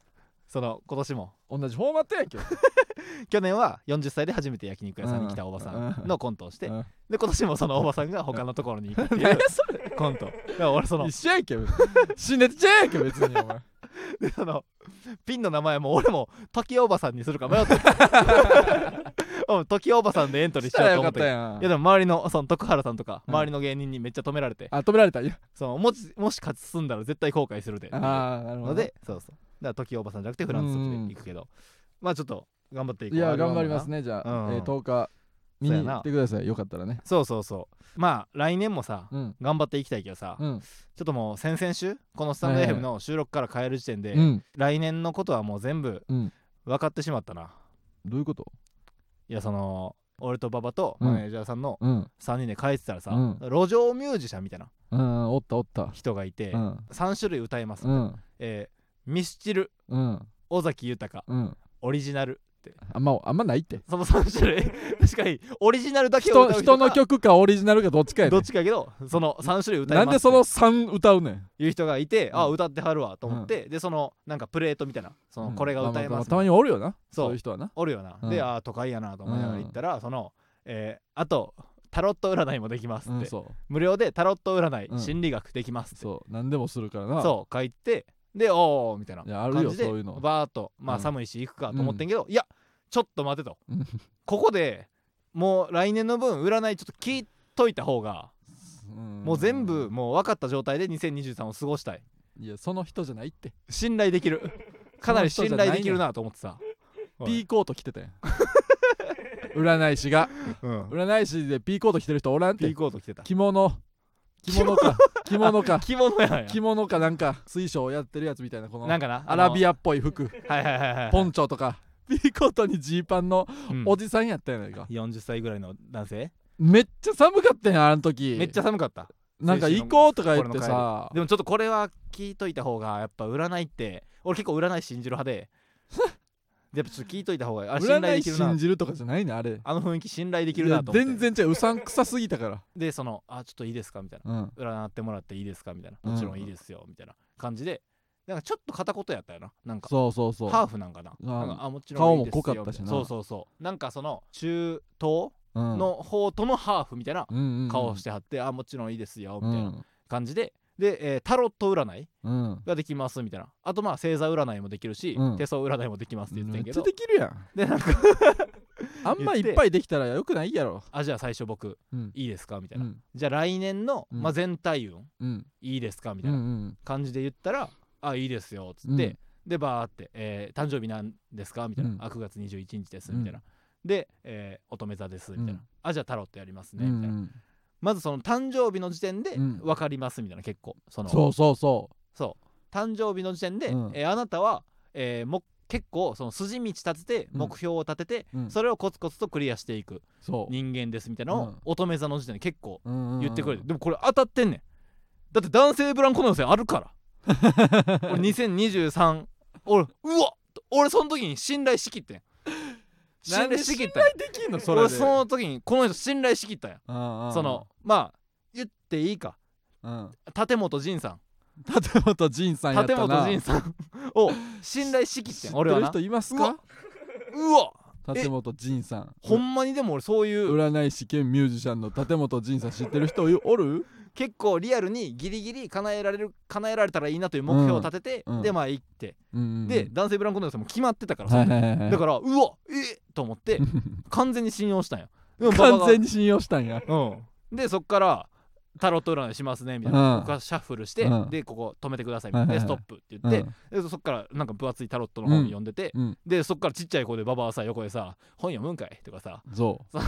その今年も。同じフォーマットやんけ。去年は40歳で初めて焼肉屋さんに来たおばさんのコントをしてうん。で今年もそのおばさんが他のところに行く。っていう何やそコント。だから俺その一緒やんけ。死んでちゃうやんけ別にお前。でそのピンの名前も俺も時おばさんにするか迷って うん時おばさんでエントリーししたらよかようと思ったけどいやでも周りのその徳原さんとかうん。周りの芸人にめっちゃ止められて、あ止められたいやそのもしもし勝ち進んだら絶対後悔するで。ああなるほどのでそうそう。だから時おばさんじゃなくてフランス族で行くけど。まあちょっと頑張っていこう。いや R1 頑張りますねじゃあ、うんえー10日見に行ってください。よかったらね。そうそうそう。まあ来年もさうん。頑張っていきたいけどさ、うん。ちょっともう先々週このスタンドはいはい FM の収録から変える時点で、うん。来年のことはもう全部うん。分かってしまったな。どういうこと？いやその俺と馬場とうん。マネージャーさんのうん。3人で帰ってたらさ、うん。路上ミュージシャンみたいなうんおったおった。人がいて、うん。3種類歌えます、うん。えーミスチルうん。尾崎豊うん。オリジナルって。あんまあんまないって。その3種類。確かにオリジナルだけを人歌う人か人の曲かオリジナルかどっちかやでどっちかやけどその3種類歌えますなんでその3歌うねん。いう人がいて、あうん。歌ってはるわと思って、でそのなんかプレートみたいなそのこれが歌えますあああたまにおるよな。そう。そういう人はな。おるよな、うん。であー都会やなと思いながら行ったら、その、えーあとタロット占いもできますって、うんそう。無料でタロット占い、うん。心理学できますって。そう。何でもするからな。そう書いてでおーみたいないやあるよ感じでそういうの。バーっとまあうん。寒いし行くかと思ってんけど、いやちょっと待てと。うん。ここでもう来年の分占いちょっと聞いといた方がうん。もう全部もう分かった状態で2023を過ごしたい。いやその人じゃないって。信頼できる。かなり信頼できるなと思ってさ。ピーコート着てたやん。占い師が。うん。占い師でピーコート着てる人おらんっピーてコート着てた。着物着物か。着物。か。着物やんや。着物かなんか水晶やってるやつみたいなこのなんかなアラビアアっぽい服。はいはいはいはいポンチョとか。ピーコートにジーパンのうん。おじさんやったやないか。40歳ぐらいの男性？めっちゃ寒かったやんあの時。めっちゃ寒かった。なんか行こうとか言ってさ。でもちょっとこれは聞いといた方がやっぱ占いって。俺結構占い信じる派で やっぱちょっと聞いといた方があ信頼できるな。信じるとかじゃないねあれあの雰囲気信頼できるなと思って。全然違ううさんくさすぎたから。でそのあちょっといいですかみたいな。うん。占ってもらっていいですかみたいな。うん。もちろんいいですよみたいな感じで。なんかちょっと片言やったよな。なんかそうそうそう。ハーフなんかな。あもちろん顔も濃かったしな。そうそうそう。なんかその中東うん。の方とのハーフみたいな顔をしてはって、あもちろんいいですよみたいなうん。感じで、で、えータロット占いうん。ができますみたいな。あとまあ星座占いもできるし、うん。手相占いもできますって言ってめっちゃんけどできるやん。でなんか あんまいっぱいできたらよくないやろ。あじゃあ最初僕うん。いいですか？みたいうな、ん。じゃあ来年の、うん。まあ、全体運うん。いいですか？みうたいなん感じで言ったら、あいいですよっつって、うん。でバーって、えー誕生日なんですか？みたいな、うん。あ9月21日ですみたいな、で、えー乙女座ですみたいな、うん。あじゃあタロットやりますうねみたいな、んまずその誕生日の時点でうん。分かりますみたいな結構。そのそうそうそそう。誕生日の時点で、うん。えーあなたは、えーも結構その筋道立ててうん。目標を立てて、うん。それをコツコツとクリアしていくうそう。人間ですみたいなのを、うん。乙女座の時点で結構言言ってくれて、でもこれ当たってんねん。だって男性ブランコの予選あるから。俺2023俺うわ俺その時に信頼しきってん信頼しきったんやできんのそれで？俺その時にこの人信頼しきったんや。そそのまあ言っていいか。うん。立本仁さん。立本仁さんやった立な本仁さんを信頼しきって知ん俺はな。ってる人いますか？うわ立本仁さん。ほんまにでも俺そういう占い師兼ミュージシャンの立本仁さん知ってる人おる？結構リアルにギリギリ叶えられる叶えられたらいいなという目標を立てて、うん。うんでまあ行って、うんうんで男性ブランコの良さも決まってたから、はいはいはいはい。だからうわえっと思って 完全に信用したんよ。でも馬場完が全に信用したんや。うん。でそっからタロット占いしますねみたいな、うん。僕がシャッフルして、うん。でここ止めてくださいみたいな、でストップって言って、でそっからなんか分厚いタロットの本読んでて、うん。でそっからちっちゃい子でババはさ横でさ「本読むんかい?」とかさ。そう。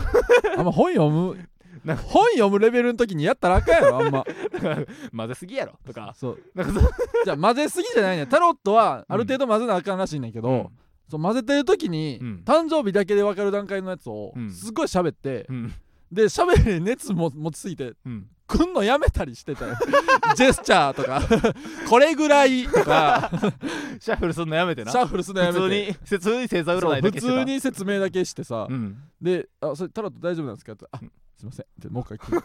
あんま本読む なんか本読むレベルの時にやったらあかんやろあんま「混ぜすぎやろ」とか。そう。なんかそじゃあ混ぜすぎじゃないねタロットはある程度混ぜなあかんらしいねんけど、うん。そう混ぜてる時に、うん。誕生日だけで分かる段階のやつをうん。すっごい喋って、うんで喋り熱も持ちすぎてうん。来んのやめたりしてたよ。ジェスチャーとか。これぐらいとか。シャッフルすんのやめてな。シャッフルするのや普通めてに普通に星座占いだけしてた通に説明だけしてさ、うん。で「あそれタロット大丈夫なんですか?」って「あうん。すいません」ってもう一回来る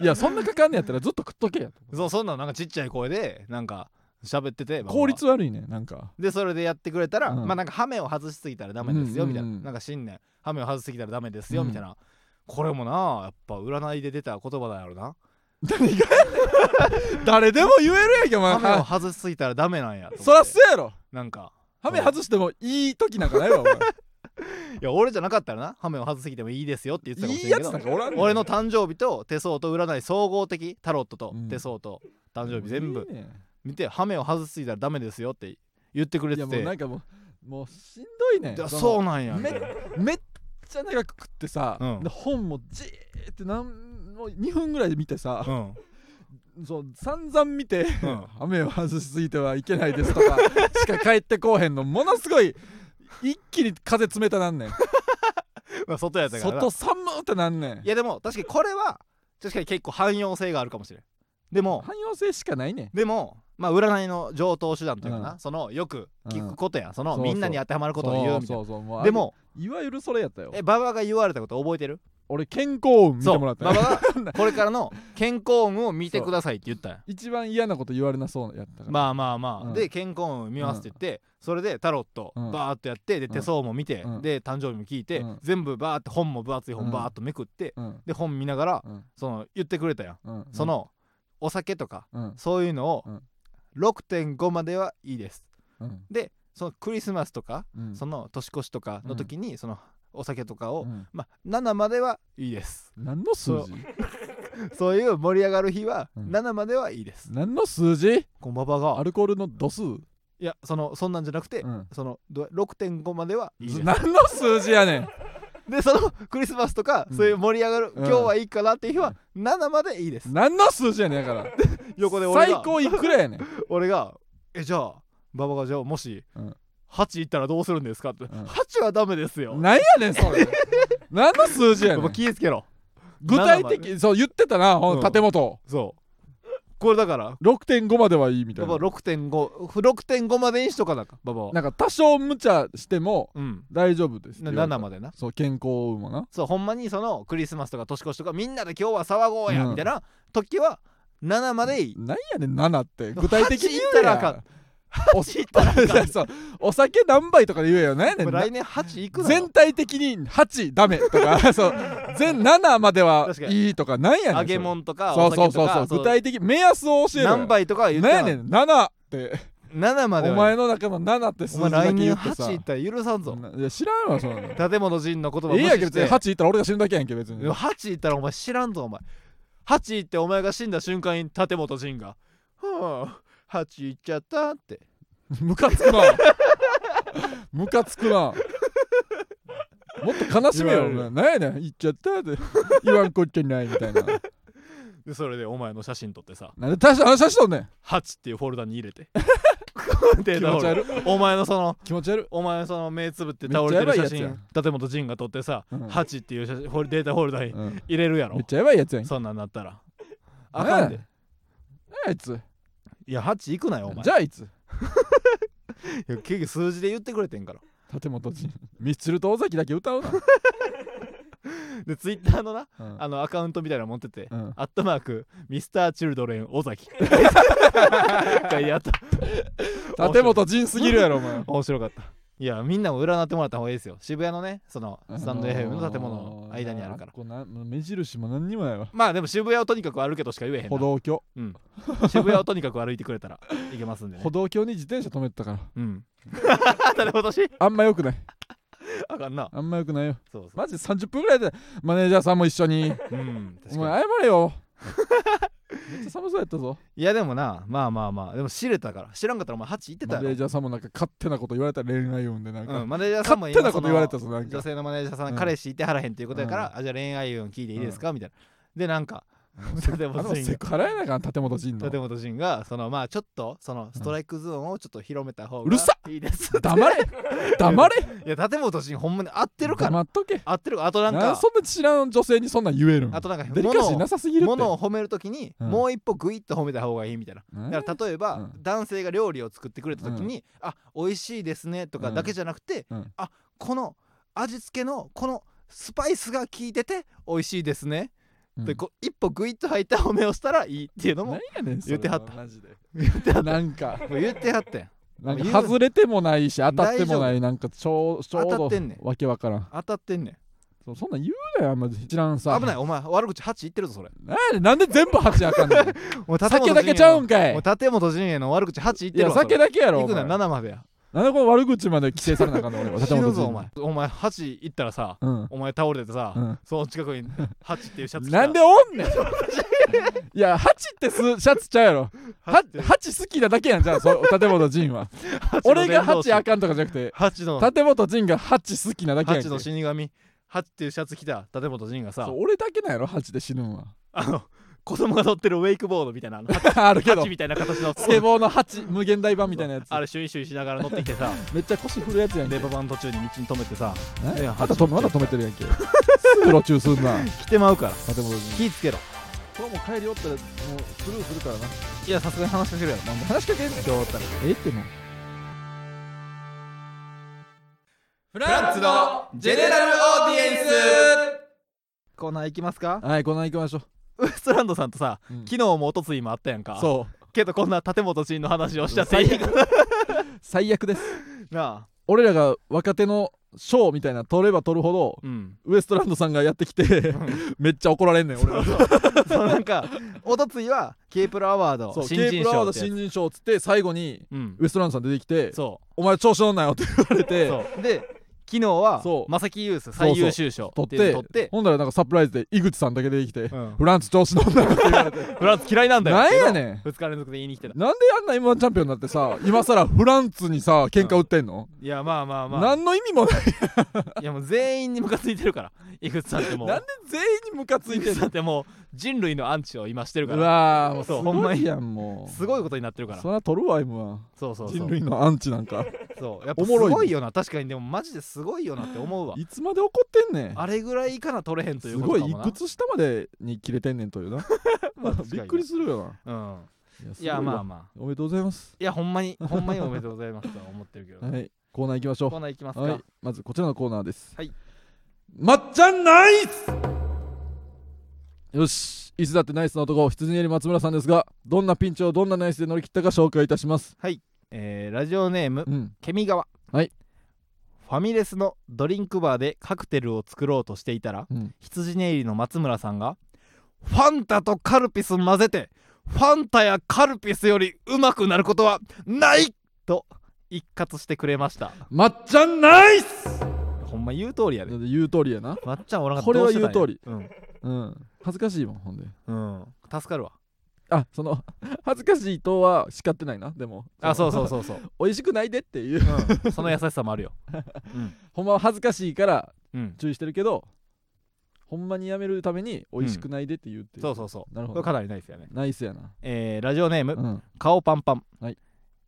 いやそんなかかんねやったらずっと食っとけやとそうそんなんなんかちっちゃい声でなんか喋ってて効率悪いねなんか。でそれでやってくれたら、うん。まあなんかハメを外しすぎたらダメですようんみたいな、うん。うんなんか新年ハメを外しすぎたらダメですようん。みたいな、これもなやっぱ占いで出た言葉だやろな。何が？誰でも言えるやんけお前。ハメをは外しすぎたらダメなんやそらそうやろ。なんかハメ外してもいい時なんかないわお前。いや俺じゃなかったらなハメを外しすぎてもいいですよって言ってたかもしれんけど。なんかおらんねん。俺の誕生日と手相と占い総合的タロットとうん。手相と誕生日全部。見てハメを外しすぎたらダメですよって言ってくれいやててもうなんかもうもうしんどいねそうなんやみめめっちゃ長く食ってさ、うん。で本もじーってなんもう2分ぐらいで見てさ、うん。そう散々見て、うん。雨を外しすぎてはいけないですとか しか帰ってこうへんのものすごい一気に風冷たなんねん。まあ外やったからな。外寒ってなんねん。いやでも確かにこれは確かに結構汎用性があるかもしれん。でも汎用性しかないねん。でもまあ占いの上等手段というかな、うん。そのよく聞くことや、そのそうそうみんなに当てはまることを言うみたいそうそうそうもう。あれなでもいわゆるそれやったよ。え馬場が言われたこと覚えてる？俺健康運見そうてもらった馬よ場が これからの健康運を見てくださいって言ったん。や一番嫌なこと言われなそうやったから。まあまあまあ、うん。で健康運見ますって言って、それでタロットうん。バーっとやってでん。手相も見て、うん。で誕生日も聞いて、うん。全部バーって本も分厚いうん本バーっとめくって、うん。で本見ながらうん。その言ってくれたやん、うん。そのお酒とかうん。そういうのをうん6.5まではいいです。うん。でそのクリスマスとか、うん。その年越しとかの時にそのお酒とかを、うん。まあ7まではいいです。何の数字？そう。いう盛り上がる日はうん。7まではいいです、何の数字？こんばばが。アルコールの度数？いやそのそんなんじゃなくて、うん。そのど6.5まではいいです。何の数字やねんでそのクリスマスとか、うん。そういう盛り上がる、うん。今日はいいかなっていう日は7までいいです、何の数字やねんだから。横で俺が。最高いくらやねん。俺が「えじゃあ馬場がじゃあもし、うん。8いったらどうするんですか?」って、ん。8はダメですよ。何やねんそれ。何の数字ややっぱねん 気ぃつけろ。具体7ま的そう言ってたなほんうん。建本そうこれだから。6.5まではいいみたいな。6.56.5までにしとかなか馬場はなんか多少無茶してもうん。大丈夫ですって言われた7までな。そう健康運もな。そうほんまにそのクリスマスとか年越しとかみんなで今日は騒ごうや、うん。みたいな時は7までいい。何やねん7って。具体的に言8いったらあかんお8いったらそう。お酒何杯とかで言えよ何やね来年8いくの全体的に8ダメとか。そう。全7まではいいとかなんやねん。揚げ物とかそう。お酒とかそうそうそう具体的目安を教えろよ何杯とかは言ってなんやねん7って。7までは。お前の中の7って数字だけ来年言ってさ。8いったら許さんぞ。いや知らんわそんなの。建物人の言葉無ええやんけ別に。視して8いったら俺が死ぬだけやんけ別に。でも8いったらお前知らんぞお前。8いってお前が死んだ瞬間に建本人が「はあ8いっちゃった」って。ムカつくな。ムカつくな。もっと悲しめよ。なんやねん。言っちゃったって。言わんこっちゃないみたいな。でそれでお前の写真撮ってさ。なんで大した話しとんねん「8」っていうフォルダに入れて。デー気タフお前のその気持ち悪い。お前のその目つぶって倒れてる写真建本人が撮ってさ「うん。8」っていう写真データフォルダにうん。入れるやろ。めっちゃやばいやつやん。そんなんなったら。あかんで。あいついや8いくなよお前。じゃあいつ。いや結局数字で言ってくれてんから。立本陣ミスチルと尾崎だけ歌うな、でツイッターのなうん。あのアカウントみたいなの持ってて、うん。アットマークミスターチルドレン尾崎。書いてあった。立本陣すぎるやろお前。面白かったいやみんなも占ってもらった方がいいですよ。渋谷のねそのスタンド FM の建物の間にあるから。こうな目印も何にもないわ。まあでも渋谷をとにかく歩けとしか言えへんな。歩道橋。うん、渋谷をとにかく歩いてくれたら いけますんでね。歩道橋に自転車止めてたから。うん。誰ほどし。あんまよくない。あかんな。あんまよくないよ。そうそう。マジ30分ぐらいでマネージャーさんも一緒に。うん確かに。お前謝れよめっちゃ寒そうやったぞ。いやでもなまあまあまあでも知れたから。知らんかったらお前8行ってたマネーよジャーさんもなんか勝手なこと言われたら恋愛運でなんか、うん、マネージャーさんも勝手なこと言われたぞなんか。女性のマネージャーさん、うん彼氏いてはらへんっていうことやから、あじゃあ恋愛運聞いていいですか、みたいな。でなんか立あの本陣セクハラやなあかん立本陣の。立本陣がそのまあちょっとそのストライクゾーンをちょっと広めた方がうるさいいです。黙れ。黙れ。いや立本陣ほんまに合ってるから。黙っとけ。合ってる。あとなんかそんな知らん女性にそんなん言えるんあとなんかデリカシーなさすぎるって。物を褒めるときに、うん。もう一歩グイッと褒めた方がいいみたいな。ねだから例えば、うん。男性が料理を作ってくれた時に「あ美味しいですね」とかだけじゃなくて「うん。あこの味付けのこのスパイスが効いてて美味しいですね」うんでこう一歩グイッと入った褒めをしたらいいっていうのも言ってはった。マジで。言ってはった。なんか。もう言ってはったやん。なんか外れてもないし当たってもな大いなんかちょうちょうど当たってんねん。わけわからん。当たってんねん。そうそんなん言うなよあんま知らんさ。危ない。お前悪口8言ってるぞそれ。なんなんで全部8あかんねん。もう酒だけちゃうんかい。もう立本陣営の。悪口8言ってるわいや酒だけやろ行くなお前7までやなんでこの悪口まで規制されなあかんの俺は 死ぬぞ陣お前。お前8行ったらさうん。お前倒れてさ、うん。その近くに8っていうシャツ着た。なんでおんねん。いや8ってすシャツちゃうやろ。は8 8好きなだけやんじゃあそ立本陣は。俺が8あかんとかじゃなくて8の。立本陣が8好きなだけやん8の死神。8っていうシャツ着た立本陣がさ。そう俺だけなんやろ8で死ぬんは。あの子供が乗ってるウェイクボードみたいなあの あるけど。8みたいな形の。スケボーの8無限大版みたいなやつ。あれシュイシュイしながら乗ってきてさめっちゃ腰振るやつやんけ。レバ版途中に道に止めてさ。またとまだ止めてるやんけ。すぐ路中すんな。来てまうから。建物に気ぃつけろ。今日も帰りおったらもうスルーするからな。いやさすがに話しかけるやろ。話しかけんの今日おったら。ええってもう。フランツのジェネラルオーディエンス。コーナー行きますか？はいこの行きましょウエストランドさんとさう、うん。昨日もおとついもあったやんか。そう。けどこんな建本陣の話をしちゃって。いいか最悪です。なあ。俺らが若手のショーみたいな取れば取るほどうん。ウエストランドさんがやってきて めっちゃ怒られんねん俺ら。そうなんかおとついは K プロアワードそう新 K 人プロアワード賞ってやつ新人賞っつって最後にうん。ウエストランドさん出てきてそ「お前調子乗んなよ」って言われうて。そう。で昨日は正木ユース最優秀賞取っって取って。ほんだらなんかサプライズで井口さんだけ出てきてうん「フランツ調子乗んなよ」って言われて。フランス嫌いなんだよ。なんやねん。2日連続で言いに来てた。なんであんな M1 チャンピオンになってさ今さらフランツにさ喧嘩売ってんの、いやまあまあまあ。何の意味もない。いやもう全員にムカついてるから井口さんってもう。なんで全員にムカついてんの？ってもう人類のアンチを今してるかうらわーもうすそう。ほんまにごいやんもう。すごいことになってるから。そりゃ取るわ M1 そうそうそう。人類のアンチなんか。そう。やっぱすごいよな。確かにでもマジですごいよなって思うわ。いつまで怒ってんねん。あれぐらいかな取れへんといすうことかもな。ごいいくつ下までに切れてんねんというな。びっくりするよな。うん。いいやまああまあ。おめでとうございます。いやほんまに ほんまにおめでとうございますとは思ってるけどはい。コーナー行きましょコーナー行きますうはい。かまずこちらのコーナーです。はい。まっちゃんナイスよし。いつだってナイスな男羊より松村さんですがどんなピンチをどんなナイスで乗り切ったか紹介いたします。えーラジオネームうん。ケミガワ。はい。ファミレスのドリンクバーでカクテルを作ろうとしていたらうん。羊ネイリの松村さんがファンタとカルピス混ぜてファンタやカルピスよりうまくなることはないと一括してくれました。まっちゃんナイス！ほんま言う通りやで。言う通りやな。まっちゃんおらんかった。これは言う通り。うんうん。恥ずかしいもんほんで。うん。助かるわ。あその 恥ずかしいとは叱ってないなでも。あそうそうそうそう、美味しくないでっていう。うん、その優しさもあるよ。ほんまは恥ずかしいからうん。注意してるけどほんまにやめるために美味しくないでって言うっていう、そうそうそう。なるほど。かなりないですよね。ナイスやな。えーラジオネーム、うん。顔パンパン、はい。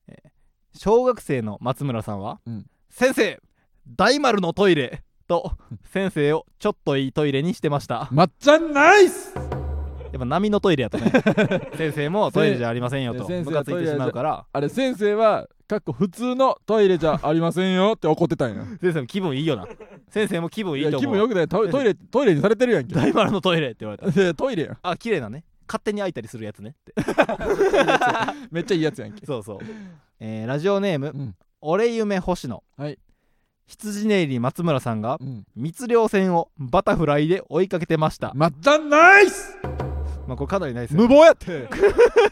えー小学生の松村さんは、うん。先生大丸のトイレと先生をちょっといいトイレにしてました。まっちゃんナイス！やっぱ波のトイレやとね。先生もトイレじゃありませんよと。先生ムカついてしまうから。あれ先生はかっこ普通のトイレじゃありませんよって怒ってたんや。先生も気分いいよな。先生も気分いいやいと思う。気分よくない。トイトイレトイレにされてるやんけ。大丸のトイレって言われた。でトイレやん。あ綺麗なね。勝手に開いたりするやつね。っ てめっちゃいいやつやんけ。そうそう、えーラジオネーム、うん。俺夢星野。はい羊ネイリ松村さんがうん。密漁船をバタフライで追いかけてました、まっちゃんナイス！まあこれかなりないですよ無謀やって。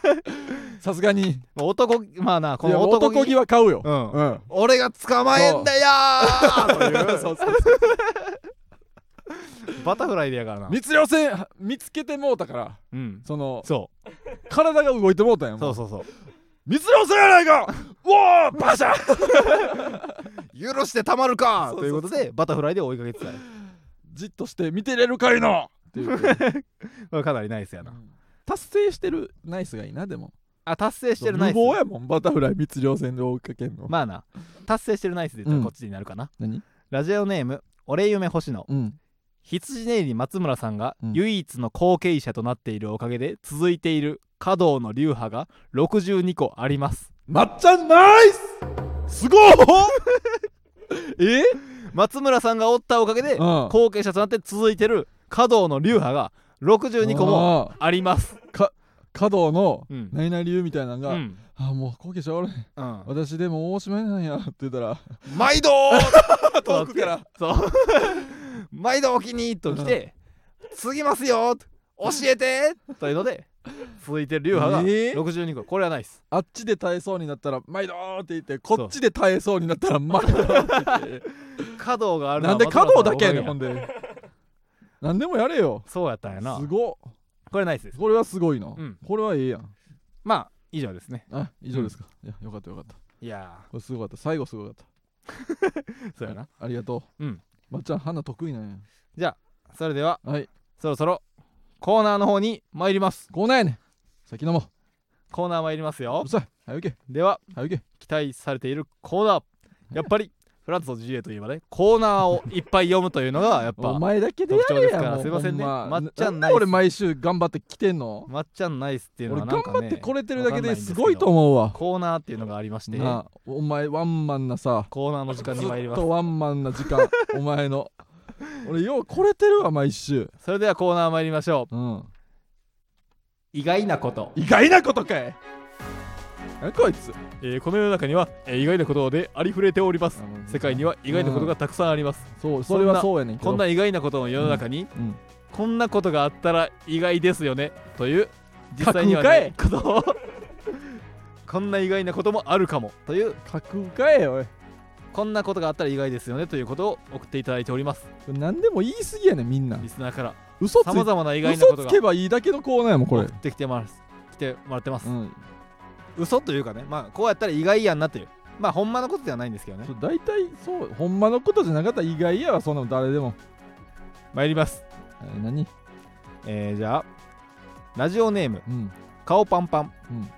さすがに。まあ男まあなこいやの男男気は買うよ。うん。うん。俺が捕まえんだよーという。そう。そう。バタフライでやからな密漁船見つけてもう。たからう。んそのそう。体が動いてもう。たんやもそう。そう。そう。密漁船やないかう。バシャ許してたまるか！ということでバタフライで追いかけてたよ。じっとして見てれるかいな！っていう。かなりナイスやな。達成してるナイスがいいなでも。あ達成してるナイス。無謀やもんバタフライ密漁船で追いかけんの。まあな。達成してるナイスで言ったうん。らこっちになるかな、何？ラジオネーム俺夢星野。うん。羊ネイリ松村さんがうん。唯一の後継者となっているおかげで続いている華道の流派が62個あります。まっちゃんナイスすごい。え？松村さんがおったおかげでうん。後継者となって続いてる華道の流派が62個もああります。ー華道のうん。何々流みたいなのが、うん。あもう後継者おれへん。うん。私でも大島なんやって言ったら毎度 遠くから。そう。毎度お気に入りと来て継ぎますよ教えてというので 続いてる流派がえー？62個。これはないですあっちで耐えそうになったら「毎度!」って言ってこっちで耐えそうになったら「毎度!」って言って。華道があるなんで華道だけやねんほんで。何でもやれよ。そうやったんやな。すごっ。これナイスです。これはすごいな、うん。これはええやん。まあ以上ですね。あ以上ですか、いやよかったよかった。いやこれすごかった。最後すごかった。ー そうやな。ありがとう。うん。まっちゃん花得意なんや。じゃあそれでははい。そろそろコーナーの方に参ります。こうなん。やねん先飲もコーナー参りますよ。ううるさい。早行けでは早行け期待されているコーナー。やっぱり フランスと GA といえばねコーナーをいっぱい読むというのが やっぱお前だけでや特徴ですから。もうすいませんね。ほま。っちゃんなナイス。俺毎週頑張って来てんの？まっちゃんナイスっていうの俺はなんかね頑張ってこれてるだけですごいと思うわ。コーナーっていうのがありまして。なあお前ワンマンなさコーナーの時間ずに参ります。っとワンマンな時間。お前の 俺ようこれてるわ毎週。それではコーナー参りましょう。うん。意外なこと、意外なことかい。何こいつ。えーこの世の中には、えー意外なことでありふれております。世界には意外なことがたくさんあります。そうそれはそうやねんこんな意外なことの世の中に、うん。こんなことがあったら意外ですよね。という実際には、ね、ことを。こんな意外なこともあるかも。という架空かえおいこんなことがあったら意外ですよねということを送っていただいております。何でも言い過ぎやねんみんな。リスナーから。嘘つさまざまな意外な嘘ことが。つけばいいだけのコーナーやもんこれ。送ってきてます。来てもらってます、うん。嘘というかねまあこうやったら意外やんなという。まあほんまのことではないんですけどね。大体そうほんまのことじゃなかったら意外やわそんなの誰でも。参ります。えー何？えー、じゃあラジオネームうん。顔パンパン、うん。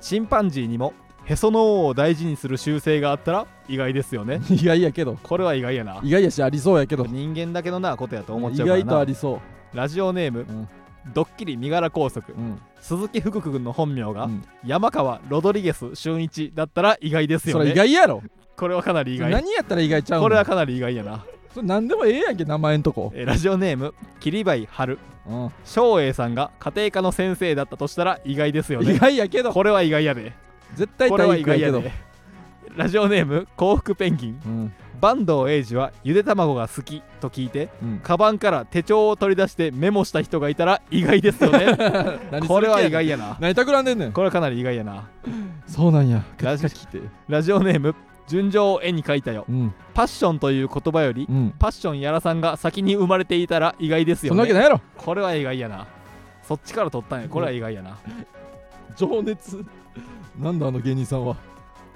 チンパンジーにもへその緒を大事にする習性があったら意外ですよね。意外やけど。これは意外やな。意外やしありそうやけど。人間だけのなことやと思っ意ちゃうからな。外とありそラジオネーム、うん。ドッキリ身柄拘束。ううん。鈴木福君の本名が、うん。山川ロドリゲス俊一だったら意外ですよそれね意外やろ。これはかなり意外。何やったら意外ちゃうのこれはかなり意外やな、それ何でもええやんけ名前んとこ。えーラジオネーム桐林春。うん。翔英さんが家庭科の先生だったとしたら意外ですよ意ね外やけど。これは意外やで。絶対これは体育やけど。意外やでラジオネーム幸福ペンギン。うん。坂東英二はゆで卵が好きと聞いてうん。カバンから手帳を取り出してメモした人がいたら意外ですよね。何これは意外やな。何企んでんねん。これはかなり意外やな。そうなんや。ラジラジオネーム純情を絵に描いたよ。うん。パッションという言葉よりうん。パッションやらさんが先に生まれていたら意外ですよね。そんなわけないやろ。これは意外やな。そっちから取ったんや。これは意外やな。情熱。なんだあの芸人さんは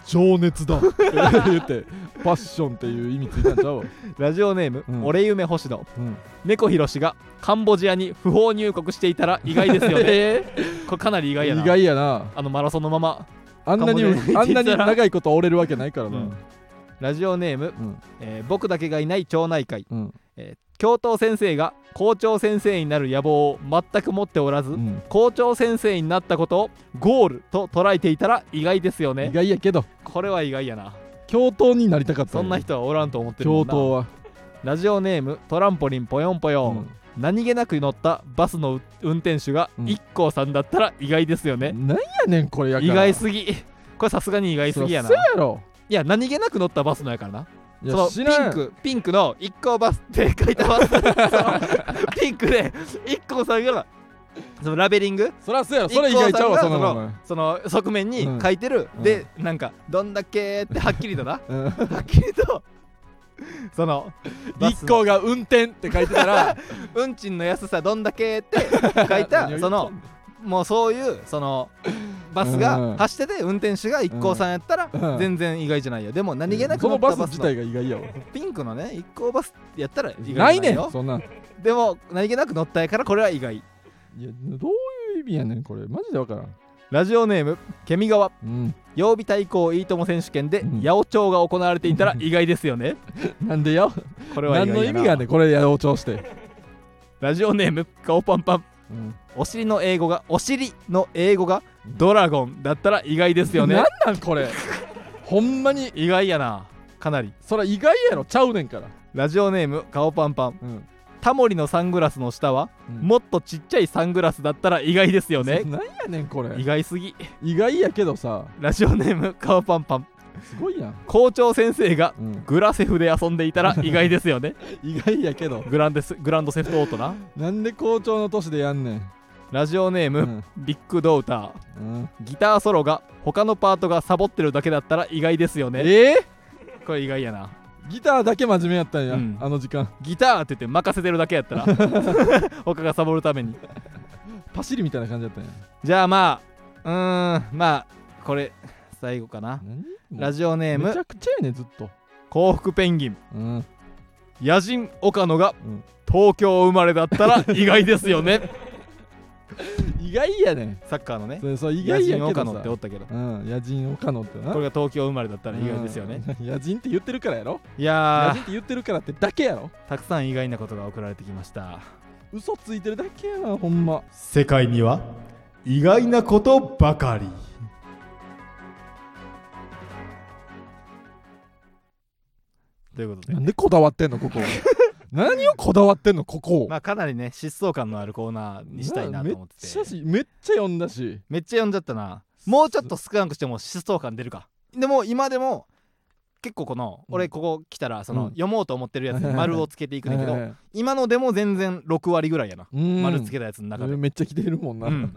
情熱だ。言ってパッションっていう意味ついたんちゃう？わラジオネーム、うん。俺夢星野うん。猫ひろしがカンボジアに不法入国していたら意外ですよね。えこれかなり意ー外やな。意外やな。あのマラソンのまま、あんなにカンボジアにあんなに行ってたら。長いこと折れるわけないからな。ラジオネーム、うん。えー僕だけがいない町内会、うん。えー教頭先生が校長先生になる野望を全く持っておらず、うん。校長先生になったことをゴールと捉えていたら意外ですよ意ね外やけど。これは意外やな。教頭になりたかったそんな人はおらんと思ってる教頭は。ラジオネームトランポリンポヨンポヨン、うん。何気なく乗ったバスの運転手がうん。IKKO さんだったら意外ですよね、なんやねんこれやから。意外すぎ。これさすがに意外すぎやな。そうやろ。いや何気なく乗ったバスのやからなそのピンクピンクの IKKO バスって書いたバス。そ のピンクで IKKO さんがそのラベリング？そそうやろ。それ意外ちゃうわそんなもんお前その側面にうん。書いてる、うん。でなんかどんだけってはっきりとな。うん。はっきりとその一個が運転って書いてたら 運賃の安さどんだけって書いた そのもうそういうそのバスうんが走ってて運転手が IKKO さんやったらうん。全然意外じゃないよ。でも何気なく乗ったバスの自体が意外やわ。ピンクのね IKKO バスやったら意外なないいよねん。そんな。でも何気なく乗ったやからこれは意外。やどういう意味やねんこれ。マジでわからん。ラジオネームケミガワ。うん。曜日対抗いいとも選手権でうん。八百長が行われていたら意外ですよね。なんでや？これは意何の意味がねんこれやろうとして。ラジオネーム顔パンパン。うん。お尻の英語がお尻の英語がドラゴンだったら意外ですよね。なんなんこれ？ほんまに。意外やな。かなり。そら意外やろちゃうねんから。ラジオネーム顔パンパン。うん。タモリのサングラスの下はうん。もっとちっちゃいサングラスだったら意外ですよね。なんやねんこれ。意外すぎ。意外やけどさ。ラジオネーム顔パンパン。すごいやん。校長先生がうん。グラセフで遊んでいたら意外ですよね。意外やけど。グランデスグランドセフトオートな。なんで校長の年でやんねんラジオネーム、うん。ビッグドーター。うん。ギターソロが他のパートがサボってるだけだったら意外ですよね。えこれ意外やな。ーギターだけ真面目やったんやうん。あの時間。ギターって言って任せてるだけやったら。他がサボるために。パシリみたいな感じやったんや。じゃあまあうーんまあこれ最後かな。何？ラジオネームめちゃくちゃやねずっと。幸福ペンギン。うん。野人岡野がうん。東京生まれだったら意外ですよね 意外やねん。サッカーのね。それそう意野外やけど人岡野ってさおったけど。うん野人岡野ってな。これが東京生まれだったら意外ですよね。うん野人って言ってるからやろ？い野や人って言ってるからってだけやろ？ーたくさん意外なことが送られてきました。嘘ついてるだけやなほんま。世界には意外なことばかり。ということで。なんでこだわってんのここ何をこだわってんのここまあかなりね疾走感のあるコーナーにしたいなと思ってめっちゃしめっちゃ読んだし。めっちゃ読んじゃったな。もうちょっと少なくしても疾走感出るか。でも今でも結構この、うん。俺ここ来たらその、うん。読もうと思ってるやつに 丸をつけていくねんけど、はい今のでも全然6割ぐらいやな、うん。丸つけたやつの中で、めっちゃ来てるもんな、うん。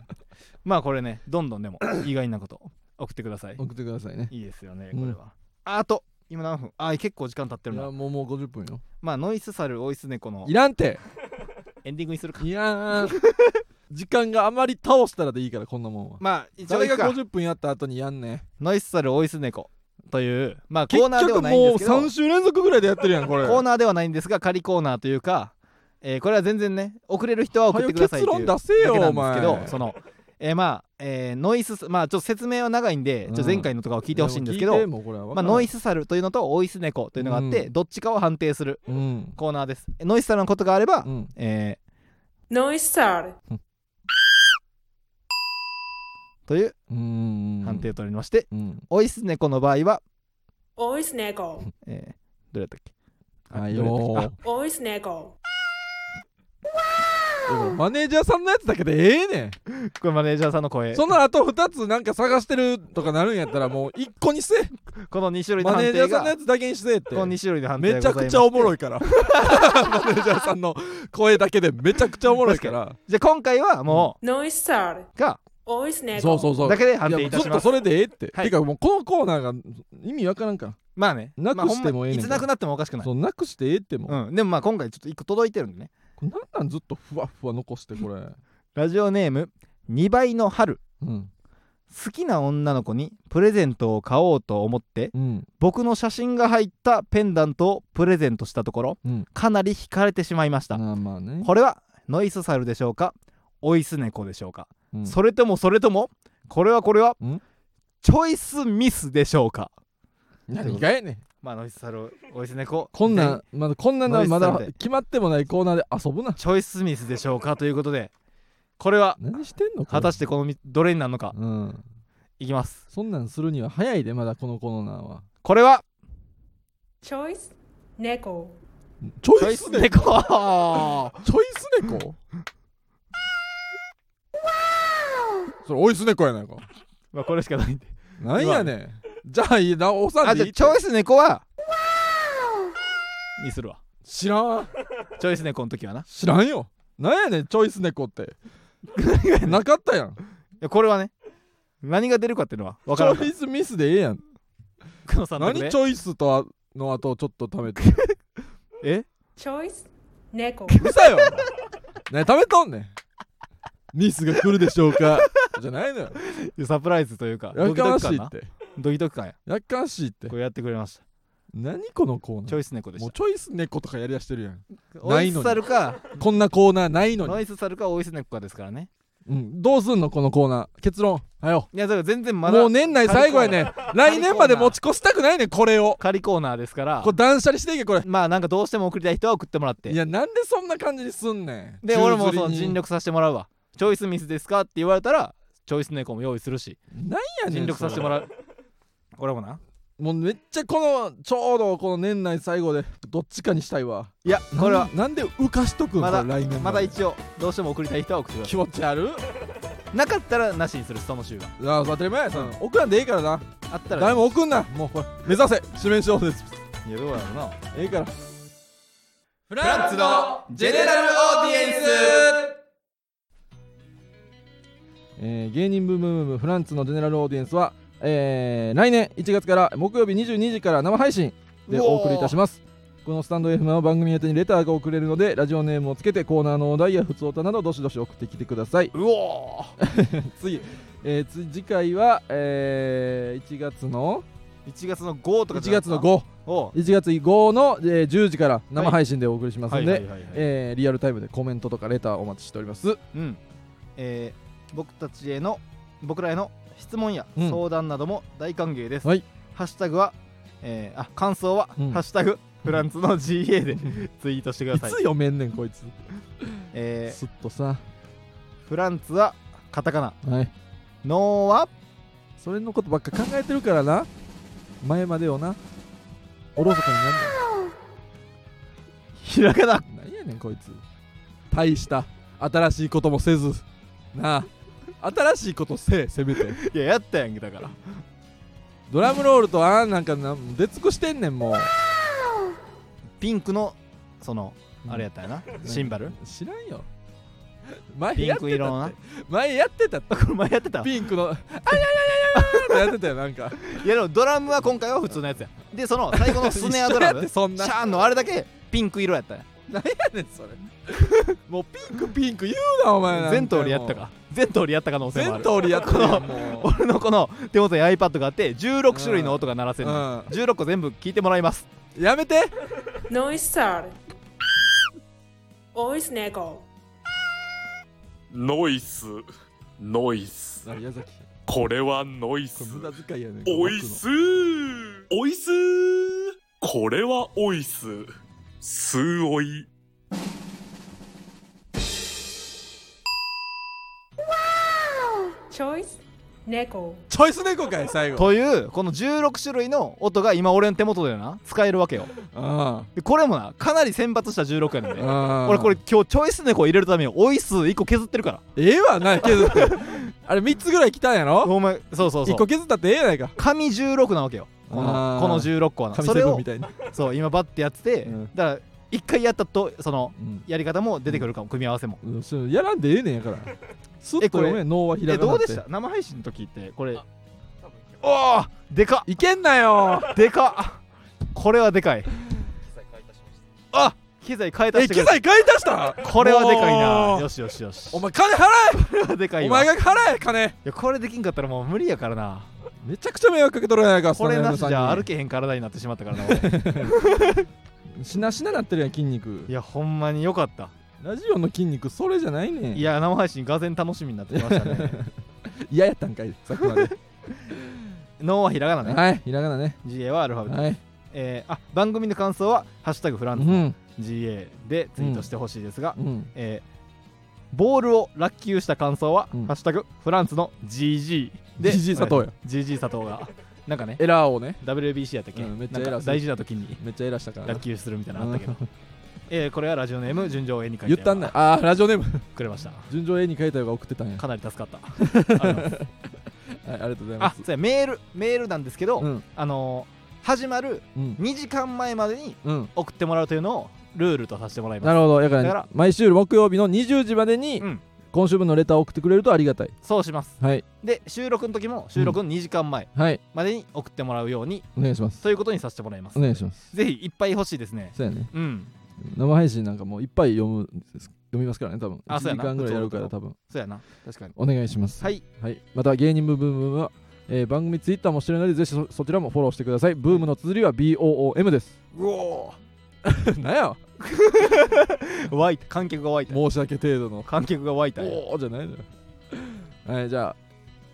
まあこれねどんどんでも 意外なこと送ってください。送ってくださいね。いいですよねうん。これは、あと今何分？あ結構時間経っているな。やもうもう50分よ。まあノイスサルオイスネコのいらんて。エンディングにするか。いやー。時間があまり倒したらでいいからこんなもんは。まあ一応誰がいくか50分やった後にやんね。んノイスサルオイスネコというまあコ結ーナーでは局もうないんですけど。3週連続ぐらいでやってるやんこれ。コーナーではないんですが仮コーナーというか、えーこれは全然ね送れる人は送ってくださいという結論出せよだけなんですけお前。どその、えーまあ、えーノイスまあちょっと説明は長いんで、ちょっと前回のとかを聞いてほしいんですけど、まあ、ノイスサルというのとオイスネコというのがあって、うん。どっちかを判定するうん。コーナーです。ノイスサルのことがあれば、うん。え Noisar. ーといううん。判定を取りまして、うん。オイスネコの場合は、Oisnego. えーどれやったっけ？はいどれやったマネージャーさんのやつだけでええねん。けこれマネージャーさんの声。その後2つなんか探してるとかなるんやったらもう1個にせこの2種類のマ判定が。ネージャーさんのやつだけにしてって。この2種類の判定めちゃくちゃおもろいいから。マネージャーさんの声だけでめちゃくちゃおもろいから。じゃあ今回はも Noisar. うが Oisnego. そうそうそう。だけで判定いたします。やずっとそれでええって、はい。てかもうこのコーナーが意味わからんから。まあね。なくしてもええねんまあほんまいつなくなってもおかしくない。そうなくしてええっても、う。ん、でもまあ今回ちょっと1個届いてるんでねこれなんなんずっとふわふわ残してこれ。ラジオネーム2倍の春。うん。好きな女の子にプレゼントを買おうと思ってうん。僕の写真が入ったペンダントをプレゼントしたところうん。かなり惹かれてしまいました、ね、これはノイスサルでしょうかオイスネコでしょうか、うん。それともそれともこれはこれはん。チョイスミスでしょうか。何がやねんまあノイズサルおいす猫こんなんまだこんなんなまだ決まってもないコーナーで遊ぶな。チョイスミスでしょうかということで。これは何してんの果たしてこのみどれになるのか。うん。いきます。そんなんするには早いでまだこのコーナーは。これはチョチョイスイス猫。猫チョイス猫？それおいす猫やないか。まあこれしかないんで。なんやねんじゃあいいな押さんでいいってあじゃあチョイス猫は？にするわ。知らん。チョイス猫の時はな。い知らんよ。なんやねんチョイス猫って。なかったやん。やこれはね何が出るかっていうのは分チから。んョイスミスでええやん。久野さんの何でチョイスとあの後ちょっと貯めて？え？Choice 猫。うさよ何貯めとんねん。ミスが来るでしょうか。じゃないのよ。サプライズというかやドキかましいってドキドキ感や。やかましいって。これやってくれました。何このコーナー。チョイス猫でした。もうチョイス猫とかやりだしてるやん。オイスないのに。サルかこんなコーナーないのに、ノイスサルかオイス猫かですからね。うん、どうすんのこのコーナー。結論。はよいやだから全然まだ。もう年内最後やね。ん来年まで持ち越したくないねんこれを。仮コーナーですから。これ断捨離していけこれ。まあなんかどうしても送りたい人は送ってもらって。いやなんでそんな感じにすんねん。で俺もその尽力させてもらうわ。チョイスミスですかって言われたらチョイス猫も用意するし。なんやねん尽力させてもららう俺もなもうめっちゃこのちょうどこの年内最後でどっちかにしたいわいやこれはなんで浮かしとくんまだ来年まだで一応どうしても送りたい人は送ってくださ気持ち悪い。なかったらなしにするその週はああ当たり前やさ、送らんでええからな。あったら誰も送んな。もうこれ目指せ。指名勝負です。いやどうやろうな。ええから。フフランツのジェネラルオーディエンス。えー芸人ブームブームフランツのジェネラルオーディエンスは、えー来年1月から木曜日22時から生配信でお送りいたします。このスタンド FM は番組宛てにレターが送れるのでラジオネームをつけてコーナーのお題や普通歌などどしどし送ってきてください。うおー。次、えーつ次回は、えー1月の1月の5とか1月の51お月5の、えー10時から生配信でお送りしますので、リアルタイムでコメントとかレターお待ちしております。うん。えー僕たちへの僕らへの質問やうん。相談なども大歓迎です、はい。ハッシュタグは、えーあ感想は、うん。ハッシュタグフランツの GA でツイートしてくだい。つさい、読めんねんこいつ。えすっとさ。ーフランツはカタカナ。はい。ノーはそれのことばっか考えてるからな。前までをな。おろそかになんひらがな。ねんなんやねんこいつ。大した新しいこともせず。なあ新しいことせえせめて。いややったやんけだから。ドラムロールとあんなんかな出尽くしてんねんもう。ピンクのそのうん。あれやったよな、シンバル？知らんよ。前ピンやってたって。ク色のな？前やってたって。これ前やってた？ピンクの。あやややややってやってたよなんかいやでもドラムは今回は普通のやつやでその最後のスネアドラムシてそんなャーンのあれだけピンク色やったんや何やねんそれ。もうピンクピンク言うなお前なん全通りやったか。全通りやった可能性もある。全通りやった。やんもう俺のこの手元に iPad があって16種類の音が鳴らせるの、う16個全部聞いてもらいます。んやめて。Noise Star Voice 猫。ノイス。ノイス。あ矢崎。これはノイこスれ無駄遣いやねんおいすおいすこれはおいすすおい。Choice 猫チョイス猫かい最後。というこの16種類の音が今俺の手元でな使えるわけよ。あでこれもなかなり選抜した16やねん俺これ今日チョイス猫を入れるためにオイス1個削ってるから。ええわな削って。あれ3つぐらい来たんやろ？お前そうそうそ1う個削ったってええやないか。紙16なわけよこあのー。この16個はそれをそう今バッてやってて、うん。だから一回やったとそのうん。やり方も出てくるかも、組み合わせも。うんそうやらんでええねんやから。すっとえこれ読め脳はひらえがなどうでした？生配信の時ってこれ。おおでかいけんなよ。っでかっ。これはでかい。あ機材変えたえした機材買い足した？これはでかいもなうよしよしよし。お前金払これはでかえいお前が払え金。やこれできんかったらもう無理やからなめちゃくちゃ迷惑かけとるやないかこれなしじゃ歩けけへん体になってしまったからな俺。しなしななってるやん筋肉。いやほんまによかった。ラジオの筋肉それじゃないねん。いや生配信がぜん楽しみになってきましたね。嫌やったんかいさっきまで。脳はひらがなね。はいひらがなね。GA はアルファベット。はい。えーあ番組の感想は「ハッシュタグフランツうん。GA」でツイートしてほしいですが、うん。えーボールを落球した感想は「うん。ハッシュタグフランツの GG」で GG 佐藤や GG 佐藤が。なんかね。エラーをね。WBC やったっけ、うんめっちゃエラーする。大事な時に。めっちゃエラーしたからな。落球するみたいなのあったけど、えーこれはラジオネーム純情絵に書いて言ったんだあーラジオネーム。くれました。順調絵に書いたよが送ってたんや。かなり助かった。ありがとうございます。はいありがとうございます。あそうやメールメールなんですけど、うん。あのー始まるうん。2時間前までにうん。送ってもらうというのをルールとさせてもらいます。なるほど。だからだから毎週木曜日の20時までにうん今週分のレターを送ってくれるとありがたい。そうします。はい。で収録の時も収録の2時間前はい。までに送ってもらうようにお願いします。ということにさせてもらいます。お願いします。ぜひいっぱい欲しいですね。そうやね。うん。生配信なんかもういっぱい読む読みますからね多分。1あそうやな。時間ぐらいやるから多分。そうやな。確かに。お願いします。はい。はい、また芸人ブームブームは、えー番組ツイッターもしてるのでぜひそそちらもフォローしてください。ブームの綴りは BOOM です。うお なんや？湧いた観客が湧いた。申し訳程度の。観客が湧いたよおおじゃないの。よはいじゃあ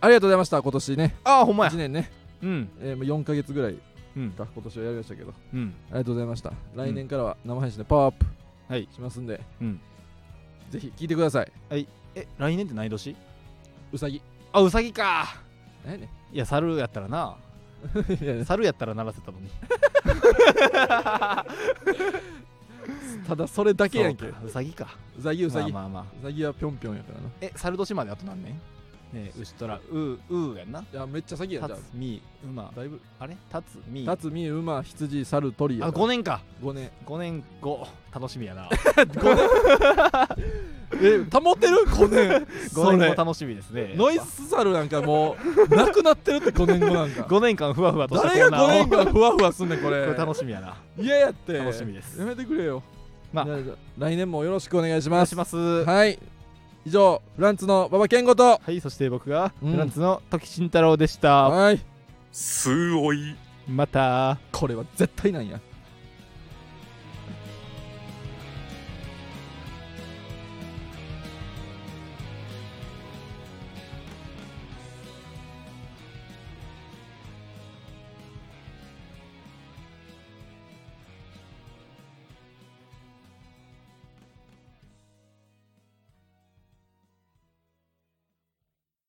ありがとうございました今年ね。ああほんまや。1年ね、うん。えー、もう4ヶ月ぐらいうん。か今年はやりましたけど。うん。ありがとうございました。来年からは生配信でパワーアップはい。しますんで、うん。ぜひ聞いてください。え来年って何年？うさぎ。あうさぎか。何やねいや猿やったらな。んいや。猿やったら鳴らせたのに ただそれだけやんけ。そうか。うさぎか。うさぎうさぎ、まあまあまあ。うさぎはぴょんぴょんやからな。え猿年まであと何年？ねえ牛とらうううやんな。いやめっちゃ先やんじゃたつみ馬。あだいぶあれ？たつみ。立つみ馬羊猿鳥や。あ5年か。5年。5年後楽しみやな。え保ってる？5年。5年後楽しみですね。ノイス猿なんかもうなくなってるって5年後なんか。5年間ふわふわとした誰が5コーナーを。年間ふわふわすんねんこれ。これ楽しみやな。嫌やって。楽しみです。やめてくれよ。まあ。じゃじゃ来年もよろしくお願いしお願ますいします。ははい以上フランツの馬場健吾といそして僕がうん。フランツの時慎太郎でした。はい。すおい。また。これは絶対なんや